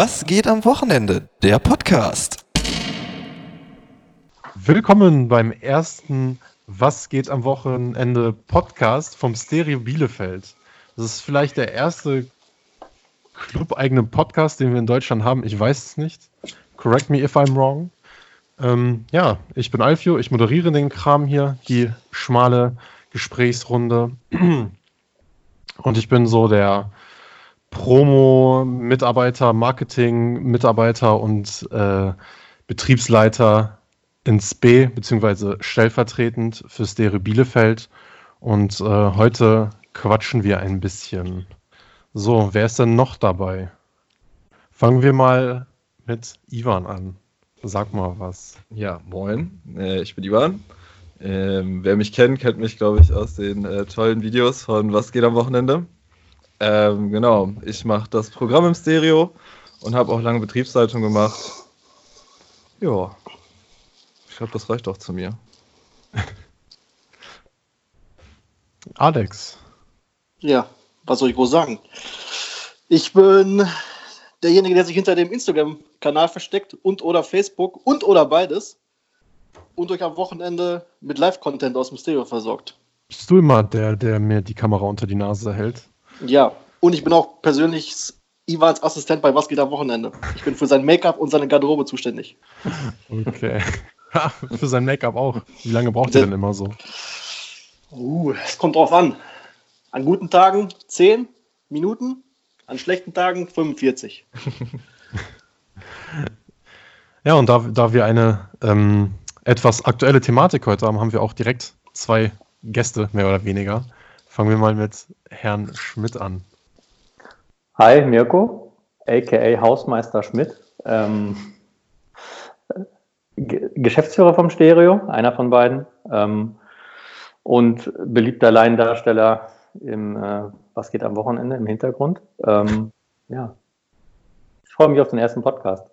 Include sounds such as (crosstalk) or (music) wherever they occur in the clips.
Was geht am Wochenende? Der Podcast. Willkommen beim ersten Was geht am Wochenende Podcast vom Stereo Bielefeld. Das ist vielleicht der erste club-eigene Podcast, den wir in Deutschland haben. Ich weiß es nicht. Correct me if I'm wrong. Ähm, ja, ich bin Alfio, ich moderiere den Kram hier, die schmale Gesprächsrunde. (clears throat) Und ich bin so der Promo-Mitarbeiter, Marketing-Mitarbeiter und äh, Betriebsleiter ins B, beziehungsweise stellvertretend für Stereo Bielefeld. Und äh, heute quatschen wir ein bisschen. So, wer ist denn noch dabei? Fangen wir mal mit Ivan an. Sag mal was. Ja, moin. Äh, ich bin Ivan. Ähm, wer mich kennt, kennt mich, glaube ich, aus den äh, tollen Videos von Was geht am Wochenende. Ähm, genau, ich mache das Programm im Stereo und habe auch lange Betriebsleitung gemacht. Ja, ich glaube, das reicht auch zu mir. (laughs) Alex. Ja, was soll ich groß sagen? Ich bin derjenige, der sich hinter dem Instagram-Kanal versteckt und oder Facebook und oder beides und euch am Wochenende mit Live-Content aus dem Stereo versorgt. Bist du immer der, der mir die Kamera unter die Nase hält? Ja, und ich bin auch persönlich Ivans Assistent bei Was geht am Wochenende. Ich bin für sein Make-up und seine Garderobe zuständig. Okay. (laughs) für sein Make-up auch. Wie lange braucht ihr denn immer so? Uh, es kommt drauf an. An guten Tagen 10 Minuten, an schlechten Tagen 45. (laughs) ja, und da, da wir eine ähm, etwas aktuelle Thematik heute haben, haben wir auch direkt zwei Gäste, mehr oder weniger. Fangen wir mal mit Herrn Schmidt an. Hi, Mirko, aka Hausmeister Schmidt. Ähm, Geschäftsführer vom Stereo, einer von beiden. Ähm, und beliebter Laiendarsteller im äh, Was geht am Wochenende im Hintergrund. Ähm, ja. Ich freue mich auf den ersten Podcast.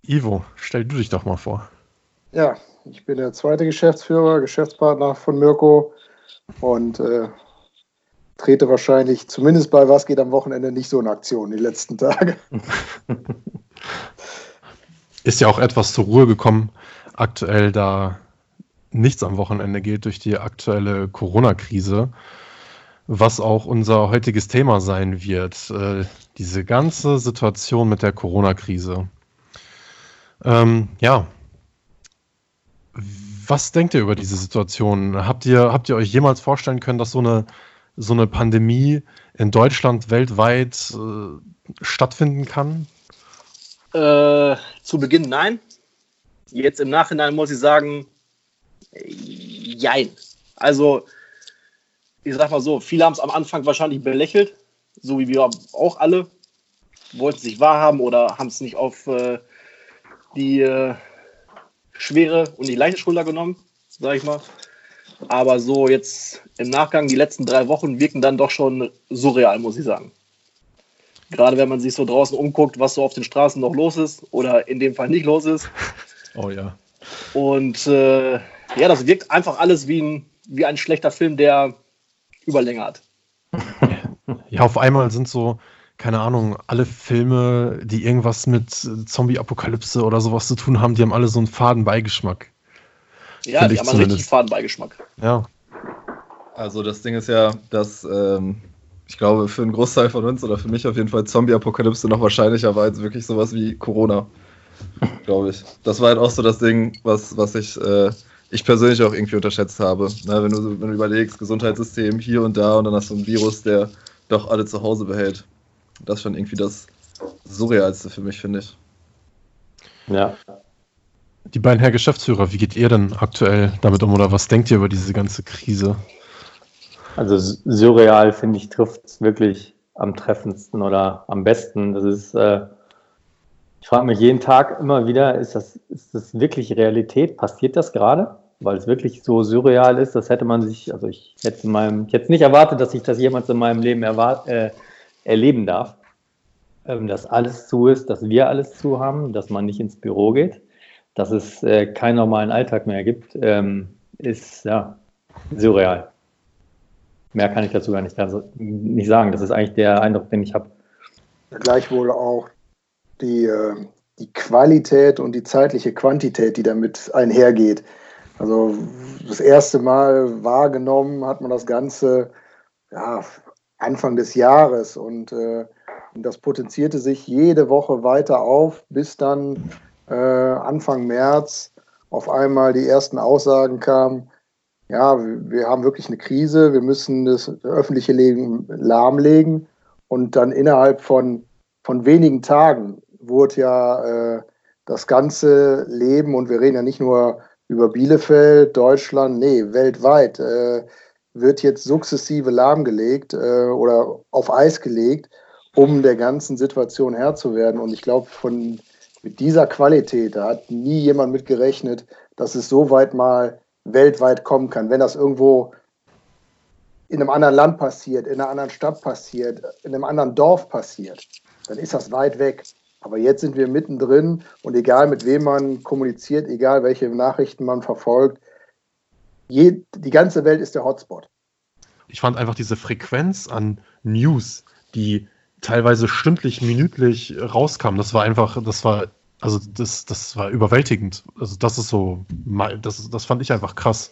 Ivo, stell du dich doch mal vor. Ja, ich bin der zweite Geschäftsführer, Geschäftspartner von Mirko und äh, trete wahrscheinlich zumindest bei Was geht am Wochenende nicht so in Aktion die letzten Tage. (laughs) Ist ja auch etwas zur Ruhe gekommen, aktuell, da nichts am Wochenende geht durch die aktuelle Corona-Krise, was auch unser heutiges Thema sein wird. Äh, diese ganze Situation mit der Corona-Krise. Ähm, ja. Was denkt ihr über diese Situation? Habt ihr, habt ihr euch jemals vorstellen können, dass so eine, so eine Pandemie in Deutschland weltweit äh, stattfinden kann? Äh, zu Beginn nein. Jetzt im Nachhinein muss ich sagen, jein. Also, ich sag mal so, viele haben es am Anfang wahrscheinlich belächelt, so wie wir auch alle. Wollten es nicht wahrhaben oder haben es nicht auf äh, die äh, schwere und die leichte Schulter genommen, sag ich mal. Aber so jetzt im Nachgang, die letzten drei Wochen wirken dann doch schon surreal, muss ich sagen. Gerade wenn man sich so draußen umguckt, was so auf den Straßen noch los ist oder in dem Fall nicht los ist. (laughs) Oh ja. Und äh, ja, das wirkt einfach alles wie ein, wie ein schlechter Film, der Überlänge hat. (laughs) Ja, auf einmal sind so, keine Ahnung, alle Filme, die irgendwas mit Zombie-Apokalypse oder sowas zu tun haben, die haben alle so einen faden Beigeschmack. Ja, die haben einen richtig faden Beigeschmack. Ja. Also das Ding ist ja, dass ähm, ich glaube, für einen Großteil von uns oder für mich auf jeden Fall Zombie-Apokalypse noch wahrscheinlicher war als wirklich sowas wie Corona. (laughs) glaube ich. Das war halt auch so das Ding, was, was ich, äh, ich persönlich auch irgendwie unterschätzt habe. Na, wenn, du, wenn du überlegst, Gesundheitssystem hier und da und dann hast du ein Virus, der doch alle zu Hause behält. Das ist schon irgendwie das Surrealste für mich, finde ich. Ja. Die beiden Herr Geschäftsführer, wie geht ihr denn aktuell damit um oder was denkt ihr über diese ganze Krise? Also surreal, finde ich, trifft es wirklich am treffendsten oder am besten. Das ist, äh, ich frage mich jeden Tag immer wieder, ist das, ist das wirklich Realität? Passiert das gerade? Weil es wirklich so surreal ist, das hätte man sich, also ich hätte, in meinem, ich hätte nicht erwartet, dass ich das jemals in meinem Leben erwart, äh, erleben darf. Ähm, dass alles zu ist, dass wir alles zu haben, dass man nicht ins Büro geht, dass es äh, keinen normalen Alltag mehr gibt, ähm, ist ja surreal. Mehr kann ich dazu gar nicht, nicht sagen. Das ist eigentlich der Eindruck, den ich habe. Gleichwohl auch die, äh, die Qualität und die zeitliche Quantität, die damit einhergeht. Also das erste Mal wahrgenommen hat man das Ganze ja, Anfang des Jahres und, äh, das potenzierte sich jede Woche weiter auf, bis dann äh, Anfang März auf einmal die ersten Aussagen kamen, ja, wir haben wirklich eine Krise, wir müssen das öffentliche Leben lahmlegen. Und dann innerhalb von, von wenigen Tagen wurde ja äh, das ganze Leben, und wir reden ja nicht nur über Bielefeld, Deutschland, nee, weltweit, äh, wird jetzt sukzessive lahmgelegt äh, oder auf Eis gelegt, um der ganzen Situation Herr zu werden. Und ich glaube, von mit dieser Qualität, da hat nie jemand mit gerechnet, dass es so weit mal weltweit kommen kann. Wenn das irgendwo in einem anderen Land passiert, in einer anderen Stadt passiert, in einem anderen Dorf passiert, dann ist das weit weg. Aber jetzt sind wir mittendrin und egal mit wem man kommuniziert, egal welche Nachrichten man verfolgt, je, die ganze Welt ist der Hotspot. Ich fand einfach diese Frequenz an News, die teilweise stündlich, minütlich rauskam, das war einfach, das war, also das, das war überwältigend. Also das ist so, das, das fand ich einfach krass.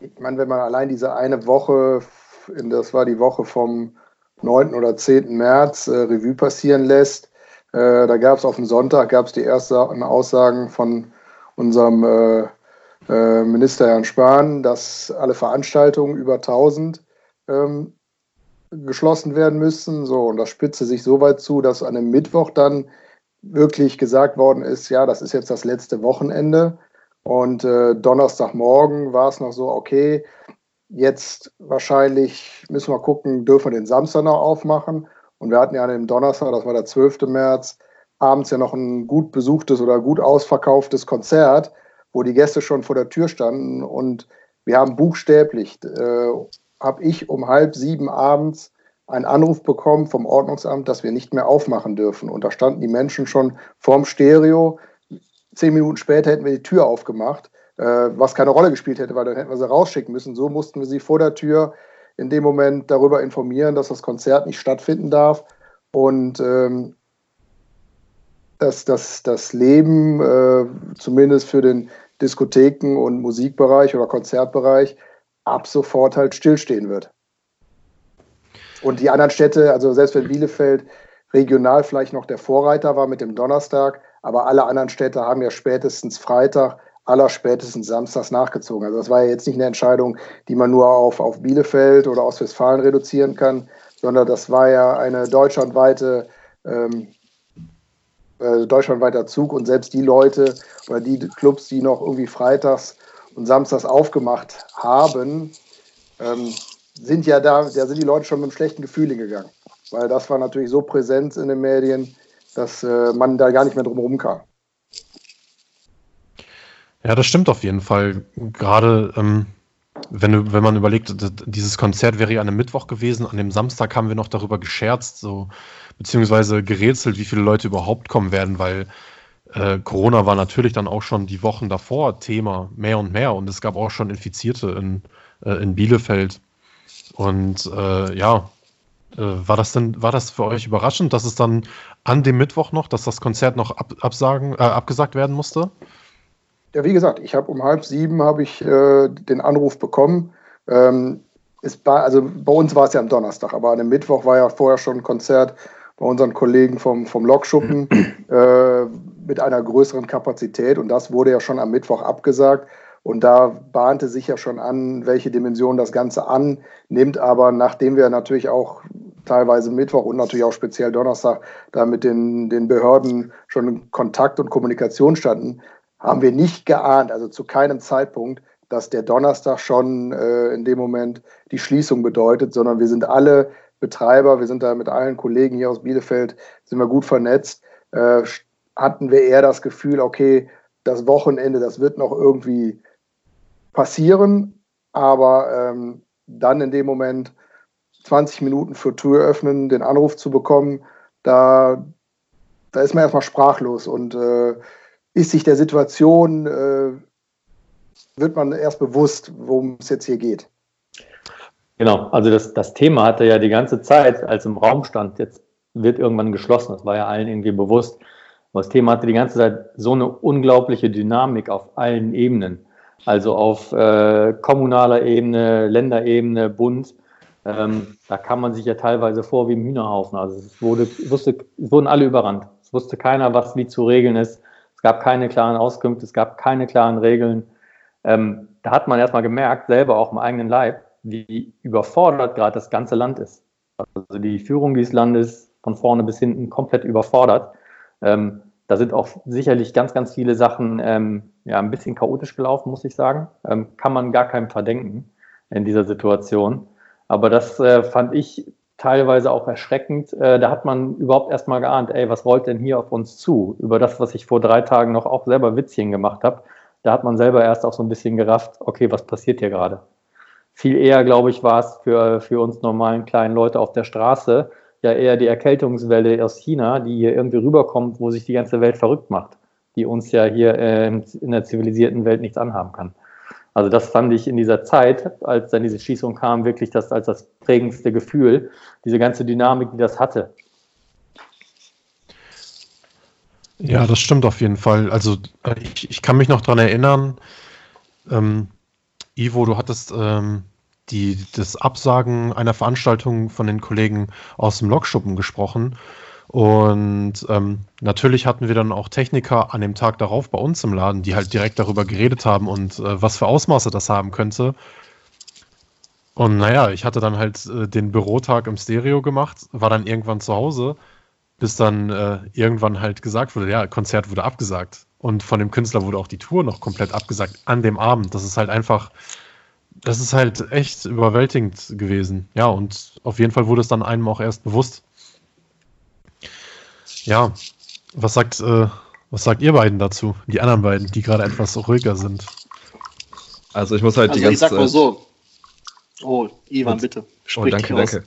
Ich meine, wenn man allein diese eine Woche, das war die Woche vom 9. oder 10. März, äh, Revue passieren lässt, äh, da gab es auf dem Sonntag gab es die ersten Aussagen von unserem äh, äh, Minister Herrn Spahn, dass alle Veranstaltungen über 1000 ähm, geschlossen werden müssen. So, und das spitze sich so weit zu, dass an einem Mittwoch dann wirklich gesagt worden ist, ja, das ist jetzt das letzte Wochenende. Und äh, Donnerstagmorgen war es noch so, okay, jetzt wahrscheinlich müssen wir gucken, dürfen wir den Samstag noch aufmachen. Und wir hatten ja an dem Donnerstag, das war der 12. März, abends ja noch ein gut besuchtes oder gut ausverkauftes Konzert, wo die Gäste schon vor der Tür standen. Und wir haben buchstäblich, äh, habe ich um halb sieben abends einen Anruf bekommen vom Ordnungsamt, dass wir nicht mehr aufmachen dürfen. Und da standen die Menschen schon vorm Stereo. Zehn Minuten später hätten wir die Tür aufgemacht, äh, was keine Rolle gespielt hätte, weil dann hätten wir sie rausschicken müssen. So mussten wir sie vor der Tür in dem Moment darüber informieren, dass das Konzert nicht stattfinden darf und ähm, dass, dass das Leben äh, zumindest für den Diskotheken- und Musikbereich oder Konzertbereich ab sofort halt stillstehen wird. Und die anderen Städte, also selbst wenn Bielefeld regional vielleicht noch der Vorreiter war mit dem Donnerstag, aber alle anderen Städte haben ja spätestens Freitag aller spätestens samstags nachgezogen. Also das war ja jetzt nicht eine Entscheidung, die man nur auf, auf Bielefeld oder Ostwestfalen reduzieren kann, sondern das war ja eine deutschlandweite ähm, äh, deutschlandweiter Zug und selbst die Leute oder die Clubs, die noch irgendwie freitags und samstags aufgemacht haben, ähm, sind ja da, da sind die Leute schon mit einem schlechten Gefühl hingegangen. Weil das war natürlich so präsent in den Medien, dass äh, man da gar nicht mehr drum kam. Ja, das stimmt auf jeden Fall. Gerade ähm, wenn, wenn man überlegt, dieses Konzert wäre ja an einem Mittwoch gewesen, an dem Samstag haben wir noch darüber gescherzt, so beziehungsweise gerätselt, wie viele Leute überhaupt kommen werden, weil äh, Corona war natürlich dann auch schon die Wochen davor Thema mehr und mehr und es gab auch schon Infizierte in, äh, in Bielefeld. Und äh, ja, äh, war das denn, war das für euch überraschend, dass es dann an dem Mittwoch noch, dass das Konzert noch ab, absagen, äh, abgesagt werden musste? Ja, wie gesagt, ich habe um halb sieben habe ich äh, den Anruf bekommen. Ähm, bei, also bei uns war es ja am Donnerstag, aber an dem Mittwoch war ja vorher schon ein Konzert bei unseren Kollegen vom, vom Lokschuppen äh, mit einer größeren Kapazität und das wurde ja schon am Mittwoch abgesagt. Und da bahnte sich ja schon an, welche Dimension das Ganze annimmt. Aber nachdem wir natürlich auch teilweise Mittwoch und natürlich auch speziell Donnerstag da mit den, den Behörden schon in Kontakt und Kommunikation standen, haben wir nicht geahnt, also zu keinem Zeitpunkt, dass der Donnerstag schon äh, in dem Moment die Schließung bedeutet, sondern wir sind alle Betreiber, wir sind da mit allen Kollegen hier aus Bielefeld, sind wir gut vernetzt, äh, hatten wir eher das Gefühl, okay, das Wochenende, das wird noch irgendwie passieren, aber ähm, dann in dem Moment 20 Minuten für Tür öffnen, den Anruf zu bekommen, da, da ist man erstmal sprachlos und äh, ist sich der Situation, äh, wird man erst bewusst, worum es jetzt hier geht. Genau, also das, das Thema hatte ja die ganze Zeit, als im Raum stand, jetzt wird irgendwann geschlossen. Das war ja allen irgendwie bewusst. Aber das Thema hatte die ganze Zeit so eine unglaubliche Dynamik auf allen Ebenen. Also auf äh, kommunaler Ebene, Länderebene, Bund. Ähm, da kam man sich ja teilweise vor wie im Hühnerhaufen. Also es, wurde, wusste, es wurden alle überrannt. Es wusste keiner, was wie zu regeln ist. Es gab keine klaren Auskünfte, es gab keine klaren Regeln. Ähm, da hat man erstmal gemerkt, selber auch im eigenen Leib, wie überfordert gerade das ganze Land ist. Also die Führung dieses Landes von vorne bis hinten komplett überfordert. Ähm, da sind auch sicherlich ganz, ganz viele Sachen ähm, ja, ein bisschen chaotisch gelaufen, muss ich sagen. Ähm, kann man gar keinem verdenken in dieser Situation. Aber das äh, fand ich teilweise auch erschreckend. Äh, da hat man überhaupt erst mal geahnt, ey, was rollt denn hier auf uns zu? Über das, was ich vor drei Tagen noch auch selber Witzchen gemacht habe. Da hat man selber erst auch so ein bisschen gerafft, okay, was passiert hier gerade? Viel eher, glaube ich, war es für, für uns normalen kleinen Leute auf der Straße ja eher die Erkältungswelle aus China, die hier irgendwie rüberkommt, wo sich die ganze Welt verrückt macht, die uns ja hier äh, in der zivilisierten Welt nichts anhaben kann. Also das fand ich in dieser Zeit, als dann diese Schießung kam, wirklich das als das prägendste Gefühl, diese ganze Dynamik, die das hatte. Ja, das stimmt auf jeden Fall. Also äh, ich, ich kann mich noch daran erinnern, ähm, Ivo, du hattest ähm, die, das Absagen einer Veranstaltung von den Kollegen aus dem Lokschuppen gesprochen. Und ähm, natürlich hatten wir dann auch Techniker an dem Tag darauf bei uns im Laden, die halt direkt darüber geredet haben und äh, was für Ausmaße das haben könnte. Und naja, ich hatte dann halt äh, den Bürotag im Stereo gemacht, war dann irgendwann zu Hause, bis dann äh, irgendwann halt gesagt wurde, ja, Konzert wurde abgesagt. Und von dem Künstler wurde auch die Tour noch komplett abgesagt an dem Abend. Das ist halt einfach, das ist halt echt überwältigend gewesen. Ja, und auf jeden Fall wurde es dann einem auch erst bewusst. Ja, was sagt, äh, was sagt ihr beiden dazu? Die anderen beiden, die gerade etwas ruhiger sind. Also ich muss halt Also die ganze ich sag mal Zeit. so. Oh, Ivan, Und- bitte. Oh, Sprich danke, aus. danke.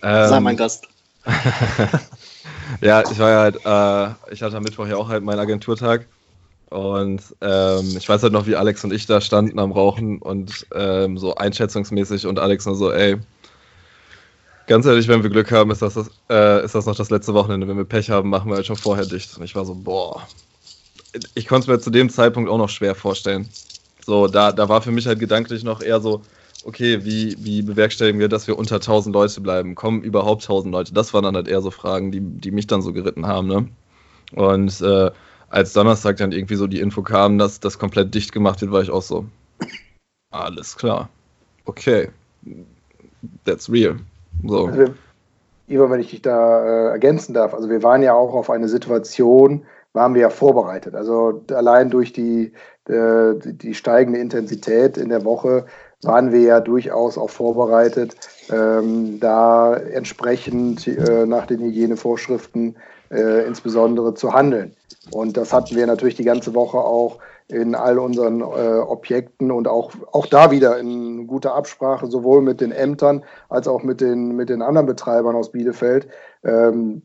Sei Ähm, mein Gast. (laughs) ja, ich war ja halt, äh, ich hatte am Mittwoch ja auch halt meinen Agenturtag. Und ähm, ich weiß halt noch, wie Alex und ich da standen am Rauchen und ähm, so einschätzungsmäßig und Alex nur so, ey, ganz ehrlich, wenn wir Glück haben, ist das, das, äh, ist das noch das letzte Wochenende. Wenn wir Pech haben, machen wir halt schon vorher dicht. Und ich war so, boah. Ich konnte es mir zu dem Zeitpunkt auch noch schwer vorstellen. So, da, da war für mich halt gedanklich noch eher so, okay, wie, wie bewerkstelligen wir, dass wir unter 1000 Leute bleiben? Kommen überhaupt 1000 Leute? Das waren dann halt eher so Fragen, die, die mich dann so geritten haben, ne? Und äh, als Donnerstag dann irgendwie so die Info kam, dass das komplett dicht gemacht wird, war ich auch so, alles klar. Okay. That's real. So. Also wir, Ivan, wenn ich dich da äh, ergänzen darf, also wir waren ja auch auf eine Situation, waren wir ja vorbereitet. Also allein durch die, äh, die steigende Intensität in der Woche waren wir ja durchaus auch vorbereitet, ähm, da entsprechend äh, nach den Hygienevorschriften äh, insbesondere zu handeln. Und das hatten wir natürlich die ganze Woche auch in all unseren äh, Objekten und auch, auch da wieder in guter Absprache, sowohl mit den Ämtern als auch mit den, mit den anderen Betreibern aus Bielefeld, ähm,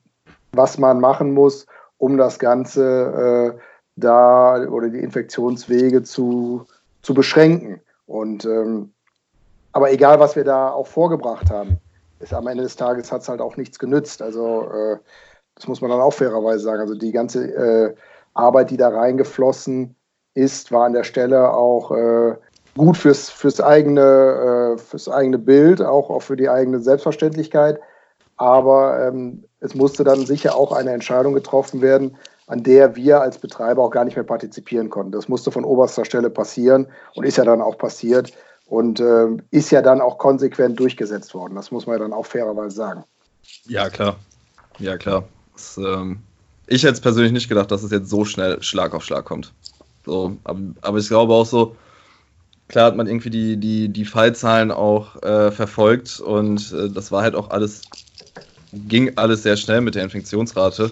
was man machen muss, um das Ganze äh, da oder die Infektionswege zu, zu beschränken. Und ähm, aber egal, was wir da auch vorgebracht haben, ist am Ende des Tages hat es halt auch nichts genützt. Also äh, das muss man dann auch fairerweise sagen. Also die ganze äh, Arbeit, die da reingeflossen ist, war an der Stelle auch äh, gut fürs, fürs, eigene, äh, fürs eigene Bild, auch, auch für die eigene Selbstverständlichkeit. Aber ähm, es musste dann sicher auch eine Entscheidung getroffen werden, an der wir als Betreiber auch gar nicht mehr partizipieren konnten. Das musste von oberster Stelle passieren und ist ja dann auch passiert und äh, ist ja dann auch konsequent durchgesetzt worden. Das muss man ja dann auch fairerweise sagen. Ja, klar. Ja, klar. Das, ähm, ich hätte es persönlich nicht gedacht, dass es jetzt so schnell Schlag auf Schlag kommt. So, aber, aber ich glaube auch so, klar hat man irgendwie die, die, die Fallzahlen auch äh, verfolgt und äh, das war halt auch alles, ging alles sehr schnell mit der Infektionsrate.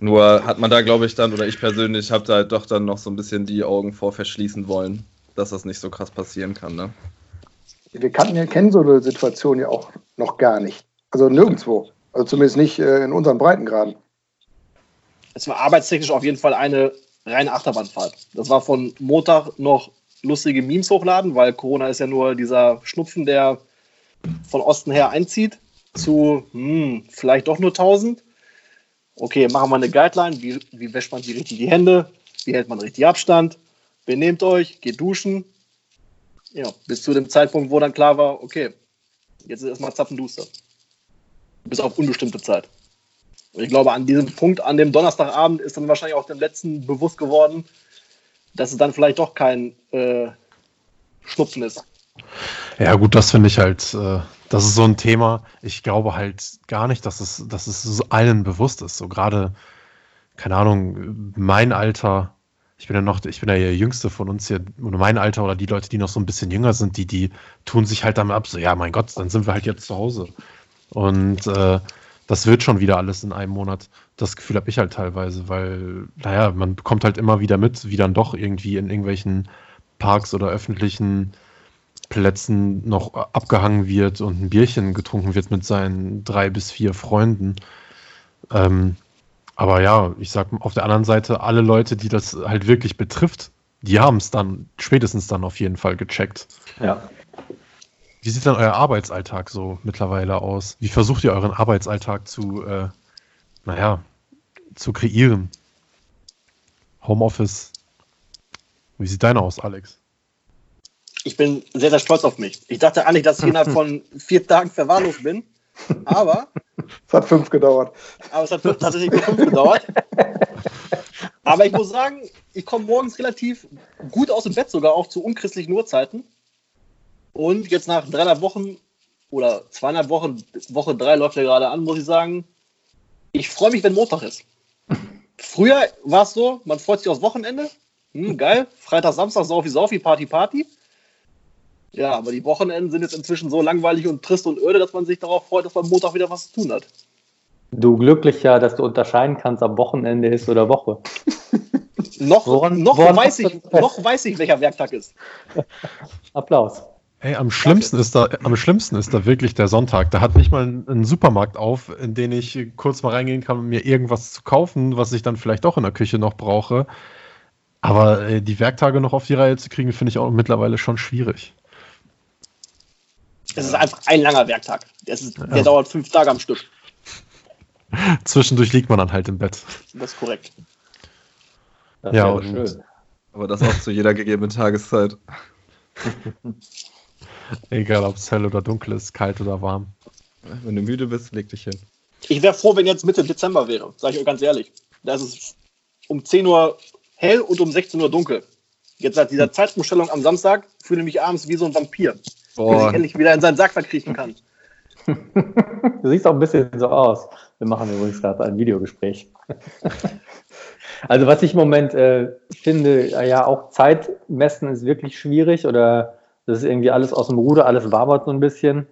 Nur hat man da, glaube ich, dann, oder ich persönlich habe da halt doch dann noch so ein bisschen die Augen vor verschließen wollen, dass das nicht so krass passieren kann. Ne? Wir kannten kennen so eine Situation ja auch noch gar nicht. Also nirgendwo. Also zumindest nicht äh, in unseren Breitengraden. Es war arbeitstechnisch auf jeden Fall eine reine Achterbahnfahrt. Das war von Montag noch lustige Memes hochladen, weil Corona ist ja nur dieser Schnupfen, der von Osten her einzieht, zu hm, vielleicht doch nur 1000. okay, machen wir eine Guideline, wie, wie wäscht man die richtig die Hände, wie hält man richtig Abstand, benehmt euch, geht duschen. Ja, bis zu dem Zeitpunkt, wo dann klar war, okay, jetzt ist erstmal Zapfenduster. Bis auf unbestimmte Zeit. Und ich glaube, an diesem Punkt, an dem Donnerstagabend, ist dann wahrscheinlich auch dem letzten bewusst geworden, dass es dann vielleicht doch kein äh, Schnupfen ist. Ja, gut, das finde ich halt, äh, das ist so ein Thema. Ich glaube halt gar nicht, dass es, dass es allen bewusst ist. So gerade, keine Ahnung, mein Alter, ich bin ja noch, ich bin ja der Jüngste von uns hier, oder mein Alter oder die Leute, die noch so ein bisschen jünger sind, die, die tun sich halt damit ab, so, ja, mein Gott, dann sind wir halt jetzt zu Hause. Und äh, das wird schon wieder alles in einem Monat. Das Gefühl habe ich halt teilweise, weil, naja, man bekommt halt immer wieder mit, wie dann doch irgendwie in irgendwelchen Parks oder öffentlichen Plätzen noch abgehangen wird und ein Bierchen getrunken wird mit seinen drei bis vier Freunden. Ähm, aber ja, ich sag auf der anderen Seite, alle Leute, die das halt wirklich betrifft, die haben es dann spätestens dann auf jeden Fall gecheckt. Ja. Wie sieht dann euer Arbeitsalltag so mittlerweile aus? Wie versucht ihr euren Arbeitsalltag zu, äh, naja, zu kreieren? Homeoffice. Wie sieht deiner aus, Alex? Ich bin sehr, sehr stolz auf mich. Ich dachte eigentlich, dass ich innerhalb von vier Tagen verwahrlost bin, aber (laughs) Es hat fünf gedauert. Aber es hat fünf- tatsächlich nur fünf gedauert. Aber ich muss sagen, ich komme morgens relativ gut aus dem Bett, sogar auch zu unchristlichen Uhrzeiten. Und jetzt nach dreieinhalb Wochen oder zweieinhalb Wochen, Woche drei läuft ja gerade an, muss ich sagen, ich freue mich, wenn Montag ist. Früher war es so, man freut sich aufs Wochenende. Hm, geil. Freitag, Samstag, Saufi, Saufi, Party, Party. Ja, aber die Wochenenden sind jetzt inzwischen so langweilig und trist und öde, dass man sich darauf freut, dass man Montag wieder was zu tun hat. Du glücklicher, dass du unterscheiden kannst, ob Wochenende ist oder Woche. Noch, Woran- noch, woran weiß ich, noch weiß ich, welcher Werktag ist. Applaus. Ey, am schlimmsten ist da, am schlimmsten ist da wirklich der Sonntag. Da hat nicht mal ein, Supermarkt auf, in den ich kurz mal reingehen kann, um mir irgendwas zu kaufen, was ich dann vielleicht auch in der Küche noch brauche. Aber äh, die Werktage noch auf die Reihe zu kriegen, finde ich auch mittlerweile schon schwierig. Es ist einfach ein langer Werktag. Das ist, der Ja. dauert fünf Tage am Stück. (laughs) Zwischendurch liegt man dann halt im Bett. Das ist korrekt. Das Ja, schön. Aber das auch zu jeder gegebenen Tageszeit. (laughs) Egal, ob es hell oder dunkel ist, kalt oder warm. Wenn du müde bist, leg dich hin. Ich wäre froh, wenn jetzt Mitte Dezember wäre, sage ich euch ganz ehrlich. Da ist es um 10 Uhr hell und um 16 Uhr dunkel. Jetzt seit dieser Zeitumstellung am Samstag fühle ich mich abends wie so ein Vampir, der sich endlich wieder in seinen Sack verkriechen kann. Du siehst auch ein bisschen so aus. Wir machen übrigens gerade ein Videogespräch. Also was ich im Moment äh, finde, ja auch Zeit messen ist wirklich schwierig oder das ist irgendwie alles aus dem Ruder, alles wabert so ein bisschen.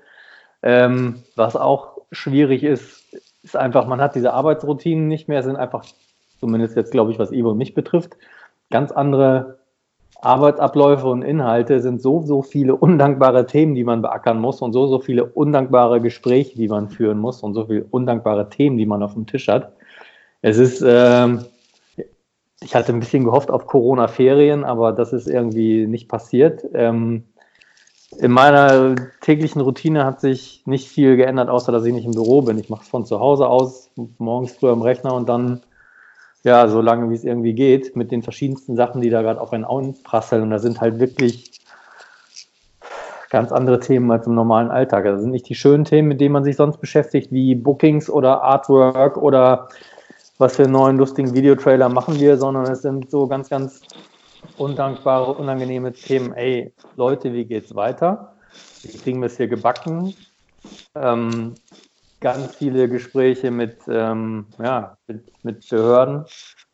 Ähm, was auch schwierig ist, ist einfach, man hat diese Arbeitsroutinen nicht mehr, sind einfach, zumindest jetzt glaube ich, was Ivo und mich betrifft, ganz andere Arbeitsabläufe und Inhalte sind so, so viele undankbare Themen, die man beackern muss und so, so viele undankbare Gespräche, die man führen muss und so viele undankbare Themen, die man auf dem Tisch hat. Es ist, ähm, ich hatte ein bisschen gehofft auf Corona-Ferien, aber das ist irgendwie nicht passiert. Ähm, in meiner täglichen Routine hat sich nicht viel geändert, außer dass ich nicht im Büro bin. Ich mache es von zu Hause aus, morgens früh am Rechner und dann ja, so lange wie es irgendwie geht, mit den verschiedensten Sachen, die da gerade auf einen einprasseln. Und da sind halt wirklich ganz andere Themen als im normalen Alltag. Das sind nicht die schönen Themen, mit denen man sich sonst beschäftigt, wie Bookings oder Artwork oder was für einen neuen lustigen Videotrailer machen wir, sondern es sind so ganz, ganz undankbare, unangenehme Themen. Ey, Leute, wie geht's weiter? Wie kriegen wir es hier gebacken? Ähm, ganz viele Gespräche mit, ähm, ja, mit, mit Behörden,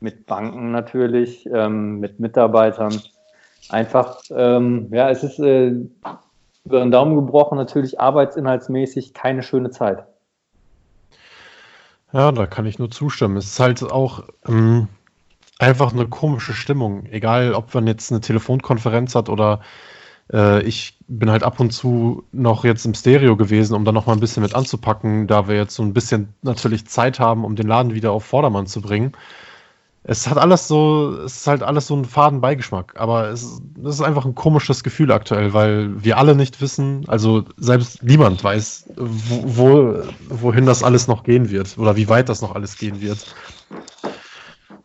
mit Banken natürlich, ähm, mit Mitarbeitern. Einfach, ähm, ja, es ist äh, über den Daumen gebrochen natürlich arbeitsinhaltsmäßig keine schöne Zeit. Ja, da kann ich nur zustimmen. Es ist halt auch ähm, einfach eine komische Stimmung. Egal, ob man jetzt eine Telefonkonferenz hat oder äh, ich bin halt ab und zu noch jetzt im Stereo gewesen, um da noch mal ein bisschen mit anzupacken, da wir jetzt so ein bisschen natürlich Zeit haben, um den Laden wieder auf Vordermann zu bringen. es hat alles so, es ist halt alles so ein faden Beigeschmack, aber es, es ist einfach ein komisches Gefühl aktuell, weil wir alle nicht wissen, also selbst niemand weiß, wo, wo, wohin das alles noch gehen wird oder wie weit das noch alles gehen wird.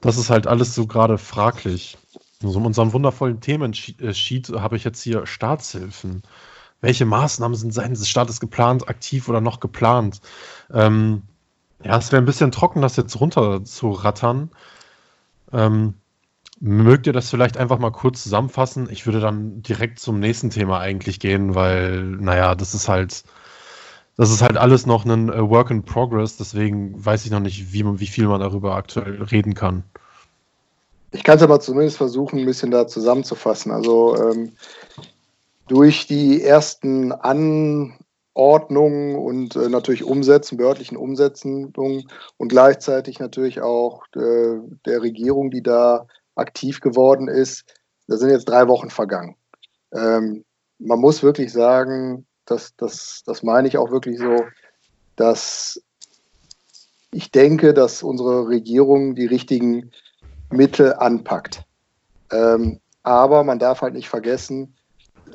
Das ist halt alles so gerade fraglich. So in unserem wundervollen Themensheet habe ich jetzt hier Staatshilfen. Welche Maßnahmen sind seitens des Staates geplant, aktiv oder noch geplant? Ähm, ja, es wäre ein bisschen trocken, das jetzt runter zu rattern. Ähm, mögt ihr das vielleicht einfach mal kurz zusammenfassen? Ich würde dann direkt zum nächsten Thema eigentlich gehen, weil, naja, das ist halt, das ist halt alles noch ein äh, Work in Progress, deswegen weiß ich noch nicht, wie, wie viel man darüber aktuell reden kann. Ich kann es aber zumindest versuchen, ein bisschen da zusammenzufassen. Also ähm, durch die ersten Anordnungen und äh, natürlich Umsetzen, behördlichen Umsetzungen und gleichzeitig natürlich auch äh, der Regierung, die da aktiv geworden ist, da sind jetzt drei Wochen vergangen. Ähm, man muss wirklich sagen, das, das, das meine ich auch wirklich so, dass ich denke, dass unsere Regierung die richtigen Mittel anpackt. Ähm, aber man darf halt nicht vergessen,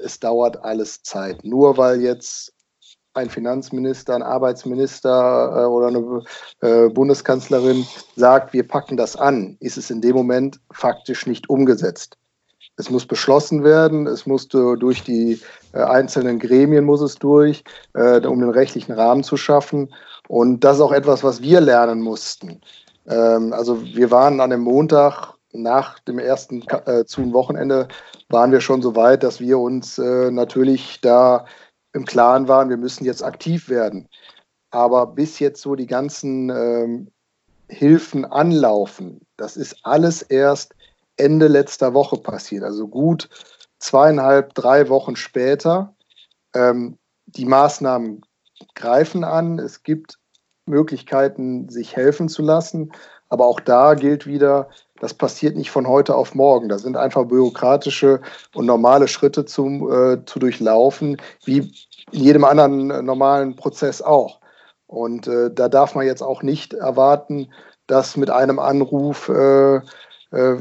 es dauert alles Zeit. Nur weil jetzt ein Finanzminister, ein Arbeitsminister äh, oder eine äh, Bundeskanzlerin sagt, wir packen das an, ist es in dem Moment faktisch nicht umgesetzt. Es muss beschlossen werden, es muss durch die äh, einzelnen Gremien muss es durch, äh, um den rechtlichen Rahmen zu schaffen. Und das ist auch etwas, was wir lernen mussten. Ähm, also wir waren an dem Montag nach dem ersten äh, zu Wochenende waren wir schon so weit, dass wir uns äh, natürlich da im Klaren waren, wir müssen jetzt aktiv werden. Aber bis jetzt so die ganzen ähm, Hilfen anlaufen, das ist alles erst Ende letzter Woche passiert. Also gut zweieinhalb, drei Wochen später. Ähm, die Maßnahmen greifen an. Es gibt Möglichkeiten, sich helfen zu lassen. Aber auch da gilt wieder, das passiert nicht von heute auf morgen. Da sind einfach bürokratische und normale Schritte zum, äh, zu durchlaufen, wie in jedem anderen äh, normalen Prozess auch. Und äh, da darf man jetzt auch nicht erwarten, dass mit einem Anruf äh, äh,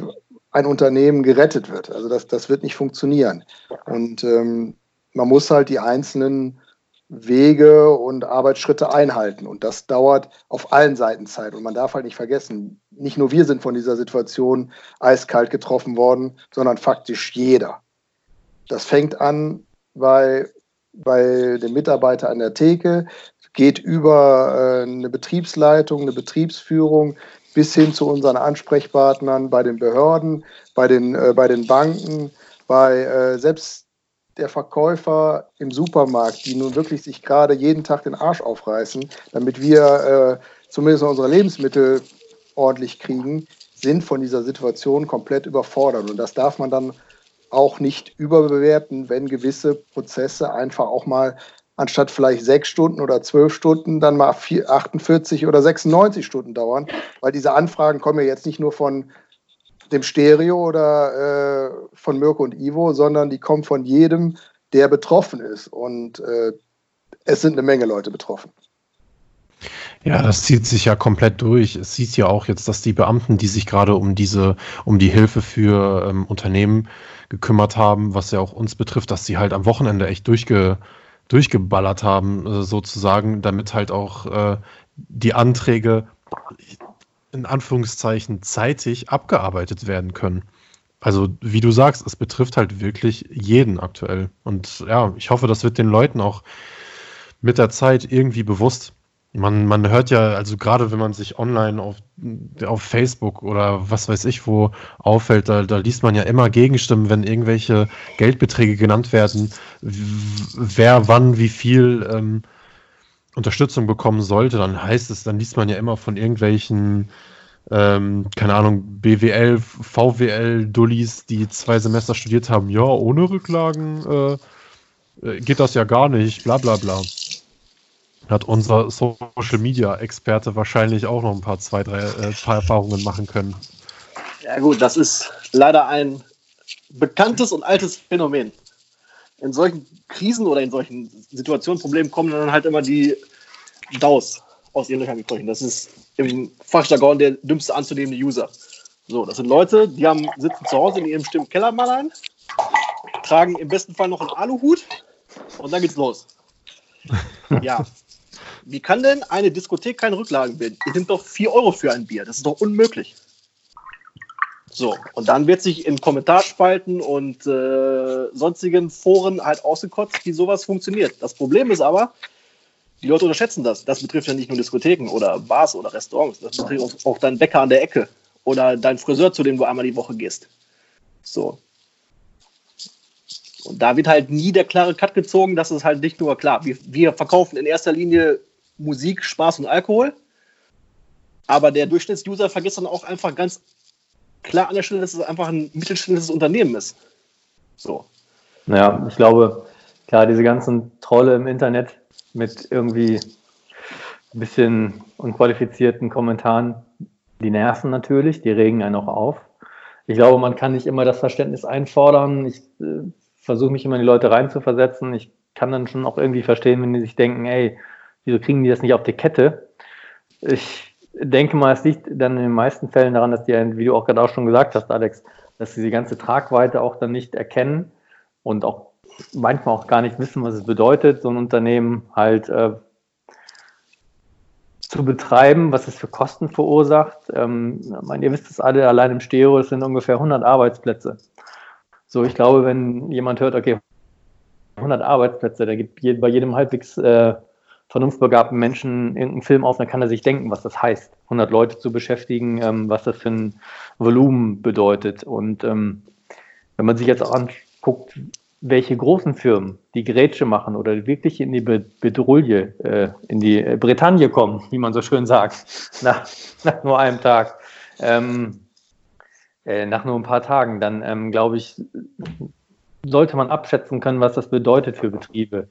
ein Unternehmen gerettet wird. Also das, das wird nicht funktionieren. Und ähm, man muss halt die einzelnen Wege und Arbeitsschritte einhalten. Und das dauert auf allen Seiten Zeit. Und man darf halt nicht vergessen, nicht nur wir sind von dieser Situation eiskalt getroffen worden, sondern faktisch jeder. Das fängt an bei, bei dem Mitarbeiter an der Theke, geht über äh, eine Betriebsleitung, eine Betriebsführung bis hin zu unseren Ansprechpartnern bei den Behörden, bei den, äh, bei den Banken, bei äh, selbst der Verkäufer im Supermarkt, die nun wirklich sich gerade jeden Tag den Arsch aufreißen, damit wir äh, zumindest unsere Lebensmittel ordentlich kriegen, sind von dieser Situation komplett überfordert. Und das darf man dann auch nicht überbewerten, wenn gewisse Prozesse einfach auch mal anstatt vielleicht sechs Stunden oder zwölf Stunden dann mal 48 oder 96 Stunden dauern, weil diese Anfragen kommen ja jetzt nicht nur von dem Stereo oder äh, von Mirko und Ivo, sondern die kommen von jedem, der betroffen ist. Und äh, es sind eine Menge Leute betroffen. Ja, das zieht sich ja komplett durch. Es sieht ja auch jetzt, dass die Beamten, die sich gerade um diese, um die Hilfe für ähm, Unternehmen gekümmert haben, was ja auch uns betrifft, dass sie halt am Wochenende echt durchge, durchgeballert haben, äh, sozusagen, damit halt auch äh, die Anträge in Anführungszeichen zeitig abgearbeitet werden können. Also, wie du sagst, es betrifft halt wirklich jeden aktuell. Und ja, ich hoffe, das wird den Leuten auch mit der Zeit irgendwie bewusst. Man, man hört ja, also gerade wenn man sich online auf, auf Facebook oder was weiß ich wo auffällt, da, da liest man ja immer Gegenstimmen, wenn irgendwelche Geldbeträge genannt werden, wer wann wie viel ähm, Unterstützung bekommen sollte, dann heißt es, dann liest man ja immer von irgendwelchen, ähm, keine Ahnung, BWL, VWL, Dullis, die zwei Semester studiert haben. Ja, ohne Rücklagen äh, äh, geht das ja gar nicht, bla bla bla. Hat unser Social Media Experte wahrscheinlich auch noch ein paar, zwei, drei äh, paar Erfahrungen machen können. Ja, gut, das ist leider ein bekanntes und altes Phänomen in solchen Krisen oder in solchen Situationen, Problemen kommen dann halt immer die DAOs aus ihren Löchern gekrochen. Das ist im Fachjargon der dümmste anzunehmende User. So, das sind Leute, die haben, sitzen zu Hause in ihrem stillen Kellermann tragen im besten Fall noch einen Aluhut und dann geht's los. (laughs) Ja. Wie kann denn eine Diskothek keine Rücklagen bilden? Ihr nimmt doch 4 Euro für ein Bier. Das ist doch unmöglich. So, und dann wird sich in Kommentarspalten und äh, sonstigen Foren halt ausgekotzt, wie sowas funktioniert. Das Problem ist aber, die Leute unterschätzen das. Das betrifft ja nicht nur Diskotheken oder Bars oder Restaurants. Das betrifft auch deinen Bäcker an der Ecke oder deinen Friseur, zu dem du einmal die Woche gehst. So. Und da wird halt nie der klare Cut gezogen, dass es halt nicht nur klar, wir, wir verkaufen in erster Linie Musik, Spaß und Alkohol. Aber der Durchschnittsuser vergisst dann auch einfach ganz klar an der Stelle, dass es einfach ein mittelständisches Unternehmen ist. So. Ja, ich glaube, klar, diese ganzen Trolle im Internet mit irgendwie ein bisschen unqualifizierten Kommentaren, die nerven natürlich, die regen einen auch auf. Ich glaube, man kann nicht immer das Verständnis einfordern. Ich äh, versuche mich immer in die Leute reinzuversetzen. Ich kann dann schon auch irgendwie verstehen, wenn die sich denken, ey, wieso kriegen die das nicht auf die Kette? Ich denke mal, es liegt dann in den meisten Fällen daran, dass die, wie du auch gerade auch schon gesagt hast, Alex, dass sie die ganze Tragweite auch dann nicht erkennen und auch manchmal auch gar nicht wissen, was es bedeutet, so ein Unternehmen halt äh, zu betreiben, was es für Kosten verursacht. Ähm, ich meine, ihr wisst es alle, allein im Stereo, sind ungefähr 100 Arbeitsplätze. So, ich glaube, wenn jemand hört, okay, 100 Arbeitsplätze, da gibt bei jedem halbwegs äh, vernunftbegabten Menschen irgendeinen Film auf, dann kann er sich denken, was das heißt, 100 Leute zu beschäftigen, ähm, was das für ein Volumen bedeutet. Und ähm, wenn man sich jetzt auch anguckt, welche großen Firmen die Grätsche machen oder wirklich in die Bedrulle, äh, in die Bretagne kommen, wie man so schön sagt, (laughs) nach, nach nur einem Tag, ähm, äh, nach nur ein paar Tagen, dann ähm, glaube ich, sollte man abschätzen können, was das bedeutet für Betriebe.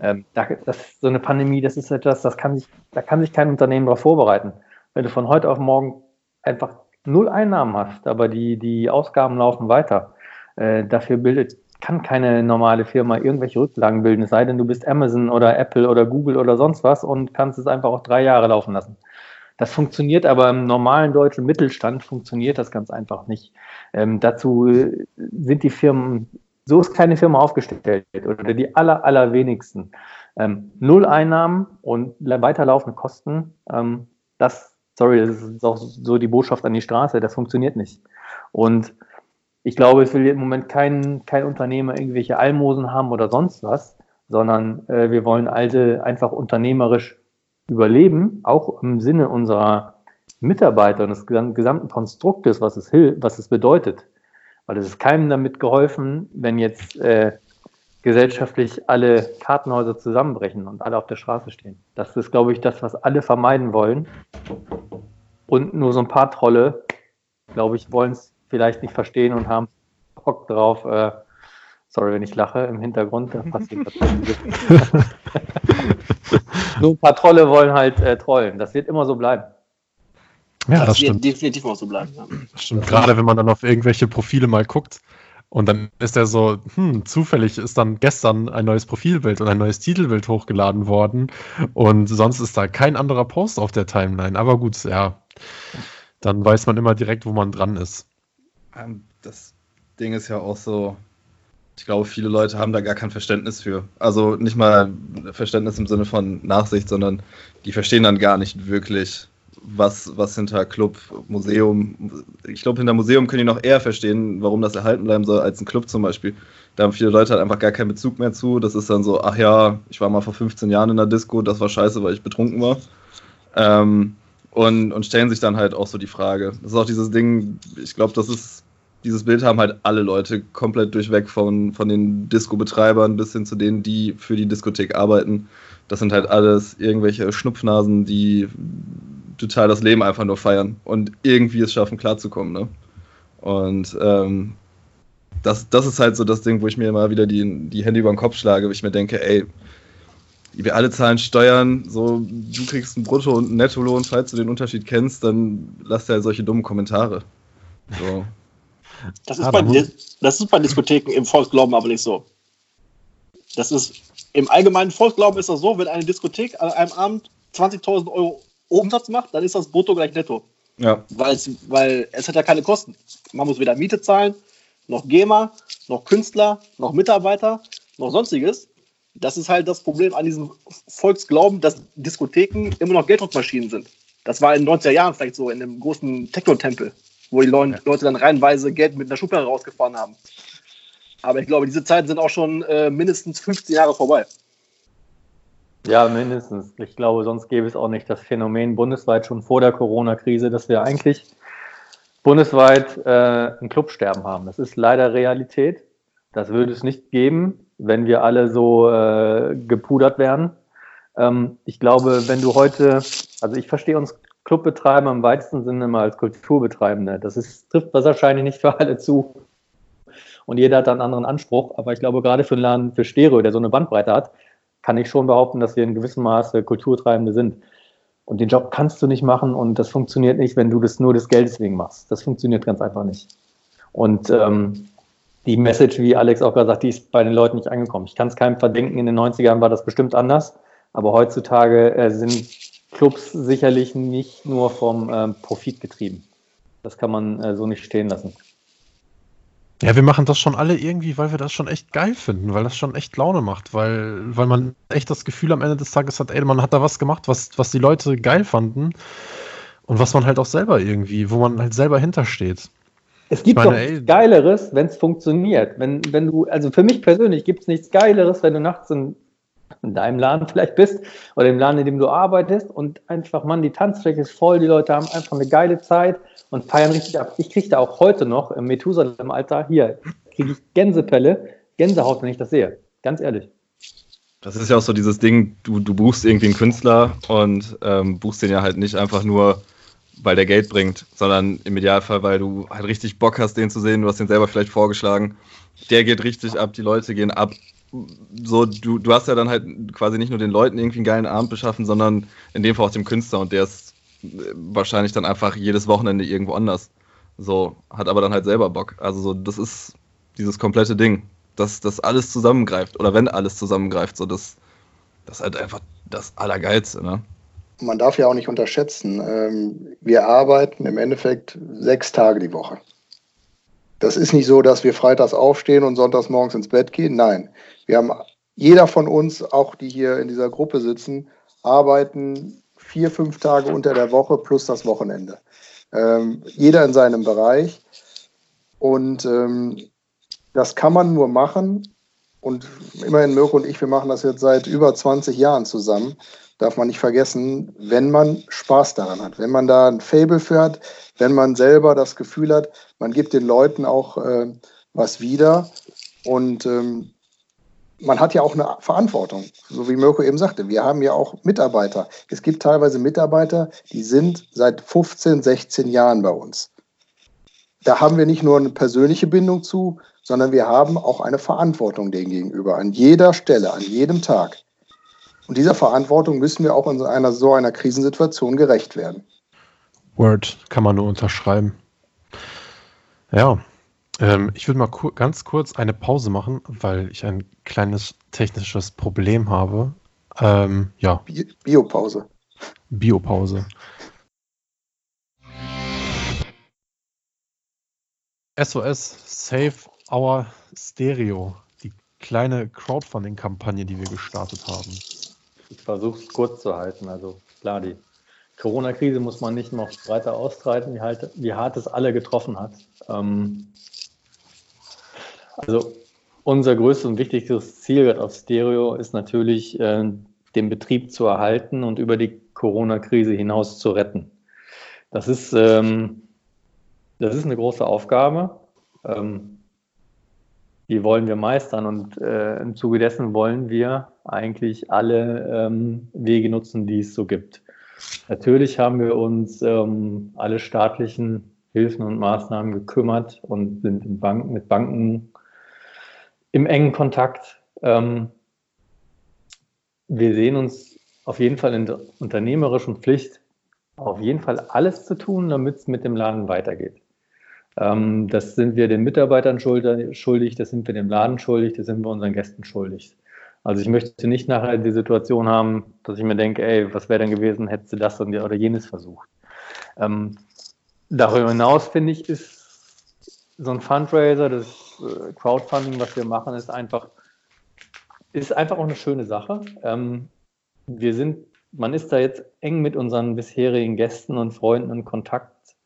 Ähm, da, das, so eine Pandemie, das ist etwas, das kann sich, da kann sich kein Unternehmen darauf vorbereiten. Wenn du von heute auf morgen einfach null Einnahmen hast, aber die, die Ausgaben laufen weiter, äh, dafür bildet, kann keine normale Firma irgendwelche Rücklagen bilden, es sei denn, du bist Amazon oder Apple oder Google oder sonst was und kannst es einfach auch drei Jahre laufen lassen. Das funktioniert aber im normalen deutschen Mittelstand funktioniert das ganz einfach nicht. Ähm, dazu sind die Firmen so ist keine Firma aufgestellt oder die aller, allerwenigsten. Ähm, null Einnahmen und weiterlaufende Kosten, ähm, das, sorry, das ist auch so die Botschaft an die Straße, das funktioniert nicht. Und ich glaube, es will im Moment kein, kein Unternehmer irgendwelche Almosen haben oder sonst was, sondern äh, wir wollen alte einfach unternehmerisch überleben, auch im Sinne unserer Mitarbeiter und des gesamten Konstruktes, was es, was es bedeutet. Weil es ist keinem damit geholfen, wenn jetzt äh, gesellschaftlich alle Kartenhäuser zusammenbrechen und alle auf der Straße stehen. Das ist, glaube ich, das, was alle vermeiden wollen. Und nur so ein paar Trolle, glaube ich, wollen es vielleicht nicht verstehen und haben Bock drauf. Äh, sorry, wenn ich lache im Hintergrund, da passiert was. (laughs) nur ein paar Trolle wollen halt äh, trollen. Das wird immer so bleiben. Ja, das, das wird stimmt. definitiv auch so bleiben. Ja. Das stimmt, gerade wenn man dann auf irgendwelche Profile mal guckt und dann ist er so, hm, zufällig ist dann gestern ein neues Profilbild und ein neues Titelbild hochgeladen worden und sonst ist da kein anderer Post auf der Timeline. Aber gut, ja, dann weiß man immer direkt, wo man dran ist. Ähm, das Ding ist ja auch so, ich glaube, viele Leute haben da gar kein Verständnis für. Also nicht mal Verständnis im Sinne von Nachsicht, sondern die verstehen dann gar nicht wirklich, was, was hinter Club, Museum, ich glaube, hinter Museum können die noch eher verstehen, warum das erhalten bleiben soll, als ein Club zum Beispiel. Da haben viele Leute halt einfach gar keinen Bezug mehr zu. Das ist dann so, ach ja, ich war mal vor 15 Jahren in der Disco, das war scheiße, weil ich betrunken war. Ähm, und, und stellen sich dann halt auch so die Frage. Das ist auch dieses Ding, ich glaube, das ist, dieses Bild haben halt alle Leute komplett durchweg von, von den Disco-Betreibern bis hin zu denen, die für die Diskothek arbeiten. Das sind halt alles irgendwelche Schnupfnasen, die total das Leben einfach nur feiern und irgendwie es schaffen, klarzukommen. Ne? Und ähm, das, das ist halt so das Ding, wo ich mir immer wieder die, die Hände über den Kopf schlage, wo ich mir denke, ey, wir alle zahlen Steuern, so du kriegst einen Brutto- und einen Nettolohn, falls du den Unterschied kennst, dann lass dir halt solche dummen Kommentare. So. Das, ist bei, das ist bei Diskotheken im Volksglauben aber nicht so. Das ist im allgemeinen Volksglauben ist das so, wenn eine Diskothek an einem Abend 20.000 Euro Umsatz macht, dann ist das brutto gleich netto. Ja. Weil's, weil es hat ja keine Kosten. Man muss weder Miete zahlen, noch GEMA, noch Künstler, noch Mitarbeiter, noch sonstiges. Das ist halt das Problem an diesem Volksglauben, dass Diskotheken immer noch Gelddruckmaschinen sind. Das war in den 90er Jahren vielleicht so in dem großen Techno-Tempel, wo die Leute, Leute dann reihenweise Geld mit einer Schublade rausgefahren haben. Aber ich glaube, diese Zeiten sind auch schon äh, mindestens 15 Jahre vorbei. Ja, mindestens. Ich glaube, sonst gäbe es auch nicht das Phänomen bundesweit schon vor der Corona-Krise, dass wir eigentlich bundesweit äh, ein Clubsterben haben. Das ist leider Realität. Das würde es nicht geben, wenn wir alle so äh, gepudert wären. Ähm, ich glaube, wenn du heute, also ich verstehe uns Clubbetreiber im weitesten Sinne immer als Kulturbetreibende. Das ist, trifft wahrscheinlich nicht für alle zu. Und jeder hat einen anderen Anspruch. Aber ich glaube, gerade für einen Laden für Stereo, der so eine Bandbreite hat, kann ich schon behaupten, dass wir in gewissem Maße Kulturtreibende sind. Und den Job kannst du nicht machen und das funktioniert nicht, wenn du das nur des Geldes wegen machst. Das funktioniert ganz einfach nicht. Und ähm, die Message, wie Alex auch gerade sagt, die ist bei den Leuten nicht angekommen. Ich kann es keinem verdenken, in den 90ern war das bestimmt anders, aber heutzutage äh, sind Clubs sicherlich nicht nur vom ähm, Profit getrieben. Das kann man äh, so nicht stehen lassen. Ja, wir machen das schon alle irgendwie, weil wir das schon echt geil finden, weil das schon echt Laune macht, weil, weil man echt das Gefühl am Ende des Tages hat, ey, man hat da was gemacht, was, was die Leute geil fanden und was man halt auch selber irgendwie, wo man halt selber hintersteht. Es gibt meine, doch ey- nichts Geileres, wenn es funktioniert. Wenn, wenn du, also für mich persönlich gibt es nichts Geileres, wenn du nachts in, in deinem Laden vielleicht bist oder im Laden, in dem du arbeitest und einfach, Mann, die Tanzfläche ist voll, die Leute haben einfach eine geile Zeit und feiern richtig ab. Ich kriege da auch heute noch im Methusalem-Alter, hier, kriege ich Gänsepelle, Gänsehaut, wenn ich das sehe. Ganz ehrlich. Das ist ja auch so dieses Ding, du, du buchst irgendwie einen Künstler und ähm, buchst den ja halt nicht einfach nur, weil der Geld bringt, sondern im Idealfall, weil du halt richtig Bock hast, den zu sehen, du hast den selber vielleicht vorgeschlagen. Der geht richtig ab, die Leute gehen ab. So, du, du hast ja dann halt quasi nicht nur den Leuten irgendwie einen geilen Abend beschaffen, sondern in dem Fall auch dem Künstler und der ist wahrscheinlich dann einfach jedes Wochenende irgendwo anders. So, hat aber dann halt selber Bock. Also so, das ist dieses komplette Ding, dass das alles zusammengreift oder wenn alles zusammengreift, so das, das ist halt einfach das Allergeilste, ne? Man darf ja auch nicht unterschätzen, ähm, wir arbeiten im Endeffekt sechs Tage die Woche. Das ist nicht so, dass wir freitags aufstehen und sonntags morgens ins Bett gehen. Nein, wir haben jeder von uns, auch die hier in dieser Gruppe sitzen, arbeiten vier, fünf Tage unter der Woche plus das Wochenende. Ähm, jeder in seinem Bereich. Und ähm, das kann man nur machen. Und immerhin Mirko und ich, wir machen das jetzt seit über 20 Jahren zusammen. Darf man nicht vergessen, wenn man Spaß daran hat, wenn man da ein Fable für hat, wenn man selber das Gefühl hat, man gibt den Leuten auch äh, was wieder. Und ähm, man hat ja auch eine Verantwortung, so wie Mirko eben sagte. Wir haben ja auch Mitarbeiter. Es gibt teilweise Mitarbeiter, die sind seit 15, 16 Jahren bei uns. Da haben wir nicht nur eine persönliche Bindung zu, sondern wir haben auch eine Verantwortung denen gegenüber, an jeder Stelle, an jedem Tag. Und dieser Verantwortung müssen wir auch in einer so einer Krisensituation gerecht werden. Word kann man nur unterschreiben. Ja, ähm, ich würde mal ku ganz kurz eine Pause machen, weil ich ein kleines technisches Problem habe. Ähm, ja, Bi Biopause. Biopause. SOS Save Our Stereo, die kleine Crowdfunding-Kampagne, die wir gestartet haben. Ich versuche es kurz zu halten. Also klar, die Corona-Krise muss man nicht noch breiter austreiben, wie, halt, wie hart es alle getroffen hat. Ähm, also unser größtes und wichtigstes Ziel auf Stereo ist natürlich, äh, den Betrieb zu erhalten und über die Corona-Krise hinaus zu retten. Das ist, ähm, das ist eine große Aufgabe. Ähm, die wollen wir meistern und äh, im Zuge dessen wollen wir eigentlich alle ähm, Wege nutzen, die es so gibt. Natürlich haben wir uns ähm, alle staatlichen Hilfen und Maßnahmen gekümmert und sind in Banken, mit Banken im engen Kontakt. Ähm, wir sehen uns auf jeden Fall in der unternehmerischen Pflicht, auf jeden Fall alles zu tun, damit es mit dem Laden weitergeht. Ähm, das sind wir den Mitarbeitern schuldig, das sind wir dem Laden schuldig, das sind wir unseren Gästen schuldig. Also ich möchte nicht nachher die Situation haben, dass ich mir denke, ey, was wäre denn gewesen, hättest du das oder jenes versucht. Ähm, darüber hinaus finde ich, ist so ein Fundraiser, das äh, Crowdfunding, was wir machen, ist einfach, ist einfach auch eine schöne Sache. Ähm, wir sind, man ist da jetzt eng mit unseren bisherigen Gästen und Freunden in Kontakt.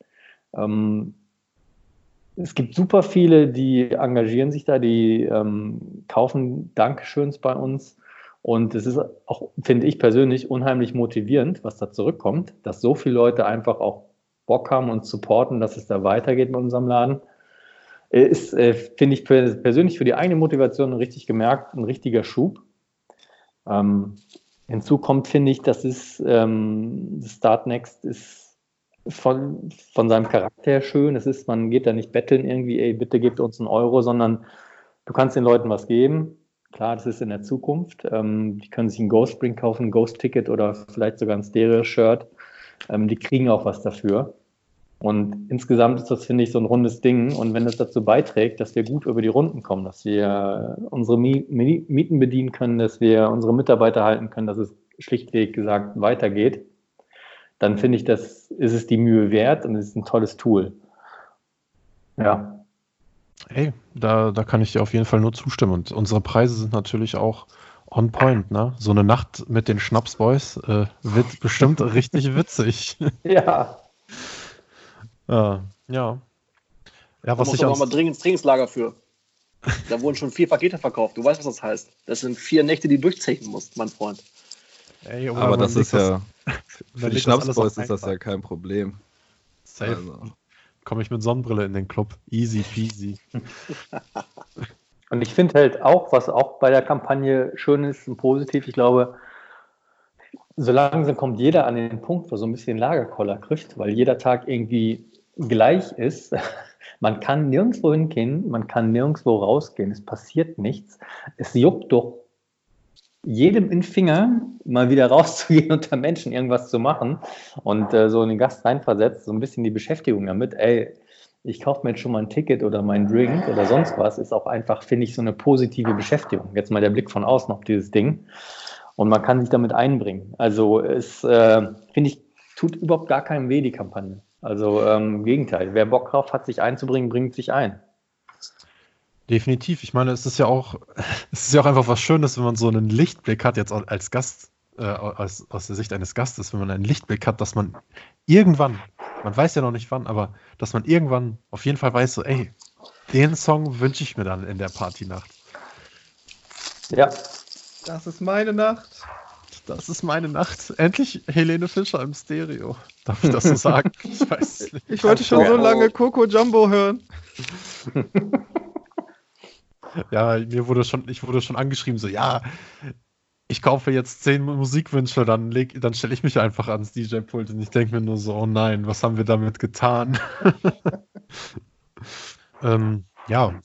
Ähm, es gibt super viele, die engagieren sich da, die ähm, kaufen Dankeschöns bei uns. Und es ist auch, finde ich persönlich, unheimlich motivierend, was da zurückkommt, dass so viele Leute einfach auch Bock haben und supporten, dass es da weitergeht mit unserem Laden. Äh, ist, äh, finde ich persönlich für die eigene Motivation richtig gemerkt, ein richtiger Schub. Ähm, hinzu kommt, finde ich, dass es ähm, Start Next ist von, von seinem Charakter her schön. Es ist, man geht da nicht betteln irgendwie, ey, bitte gebt uns einen Euro, sondern du kannst den Leuten was geben. Klar, das ist in der Zukunft. Ähm, die können sich ein Ghost Spring kaufen, ein Ghost Ticket oder vielleicht sogar ein Stereo-Shirt. Ähm, die kriegen auch was dafür. Und insgesamt ist das, finde ich, so ein rundes Ding. Und wenn das dazu beiträgt, dass wir gut über die Runden kommen, dass wir unsere Mieten bedienen können, dass wir unsere Mitarbeiter halten können, dass es schlichtweg gesagt weitergeht, dann finde ich, das ist es die Mühe wert und es ist ein tolles Tool. Ja. Hey, da, da kann ich dir auf jeden Fall nur zustimmen. Und unsere Preise sind natürlich auch on point, ne? So eine Nacht mit den Schnapsboys äh, wird bestimmt (laughs) richtig witzig. Ja. Ja. Ja, ja was da ich. Da mal dringend ins Trainingslager für. Da wurden schon vier Pakete verkauft. Du weißt, was das heißt. Das sind vier Nächte, die du durchzechen musst, mein Freund. Ey, aber das ist ja. Für die Schnapsboys ist das ja kein Problem. Safe. Also. Komme ich mit Sonnenbrille in den Club. Easy peasy. und ich finde halt auch, was auch bei der Kampagne schön ist und positiv, ich glaube, so langsam kommt jeder an den Punkt, wo so ein bisschen Lagerkoller kriegt, weil jeder Tag irgendwie gleich ist. (laughs) Man kann nirgendwo hingehen, man kann nirgendwo rausgehen, es passiert nichts. Es juckt doch jedem in den Finger, mal wieder (laughs) rauszugehen unter Menschen irgendwas zu machen und äh, so einen Gast reinversetzt, so ein bisschen die Beschäftigung damit, ey, ich kaufe mir jetzt schon mal ein Ticket oder meinen Drink oder sonst was, ist auch einfach, finde ich, so eine positive Beschäftigung. Jetzt mal der Blick von außen auf dieses Ding. Und man kann sich damit einbringen. Also es, äh, finde ich, tut überhaupt gar keinem weh, die Kampagne. Also ähm, im Gegenteil, wer Bock drauf hat, sich einzubringen, bringt sich ein. Definitiv. Ich meine, es ist ja auch, (laughs) es ist ja auch einfach was Schönes, wenn man so einen Lichtblick hat, jetzt als Gast, äh, aus, aus der Sicht eines Gastes, wenn man einen Lichtblick hat, dass man irgendwann, man weiß ja noch nicht wann, aber dass man irgendwann auf jeden Fall weiß, so, ey, den Song wünsche ich mir dann in der Partynacht. Ja. Das ist meine Nacht. Das ist meine Nacht. Endlich Helene Fischer im Stereo. Darf ich das so sagen? (laughs) Ich weiß es nicht. Ich wollte schon so lange Coco Jumbo hören. (laughs) ja, mir wurde schon, ich wurde schon angeschrieben, so, ja, ich kaufe jetzt zehn Musikwünsche, dann, dann stelle ich mich einfach ans DJ-Pult und ich denke mir nur so, oh nein, was haben wir damit getan? (laughs) ähm, ja.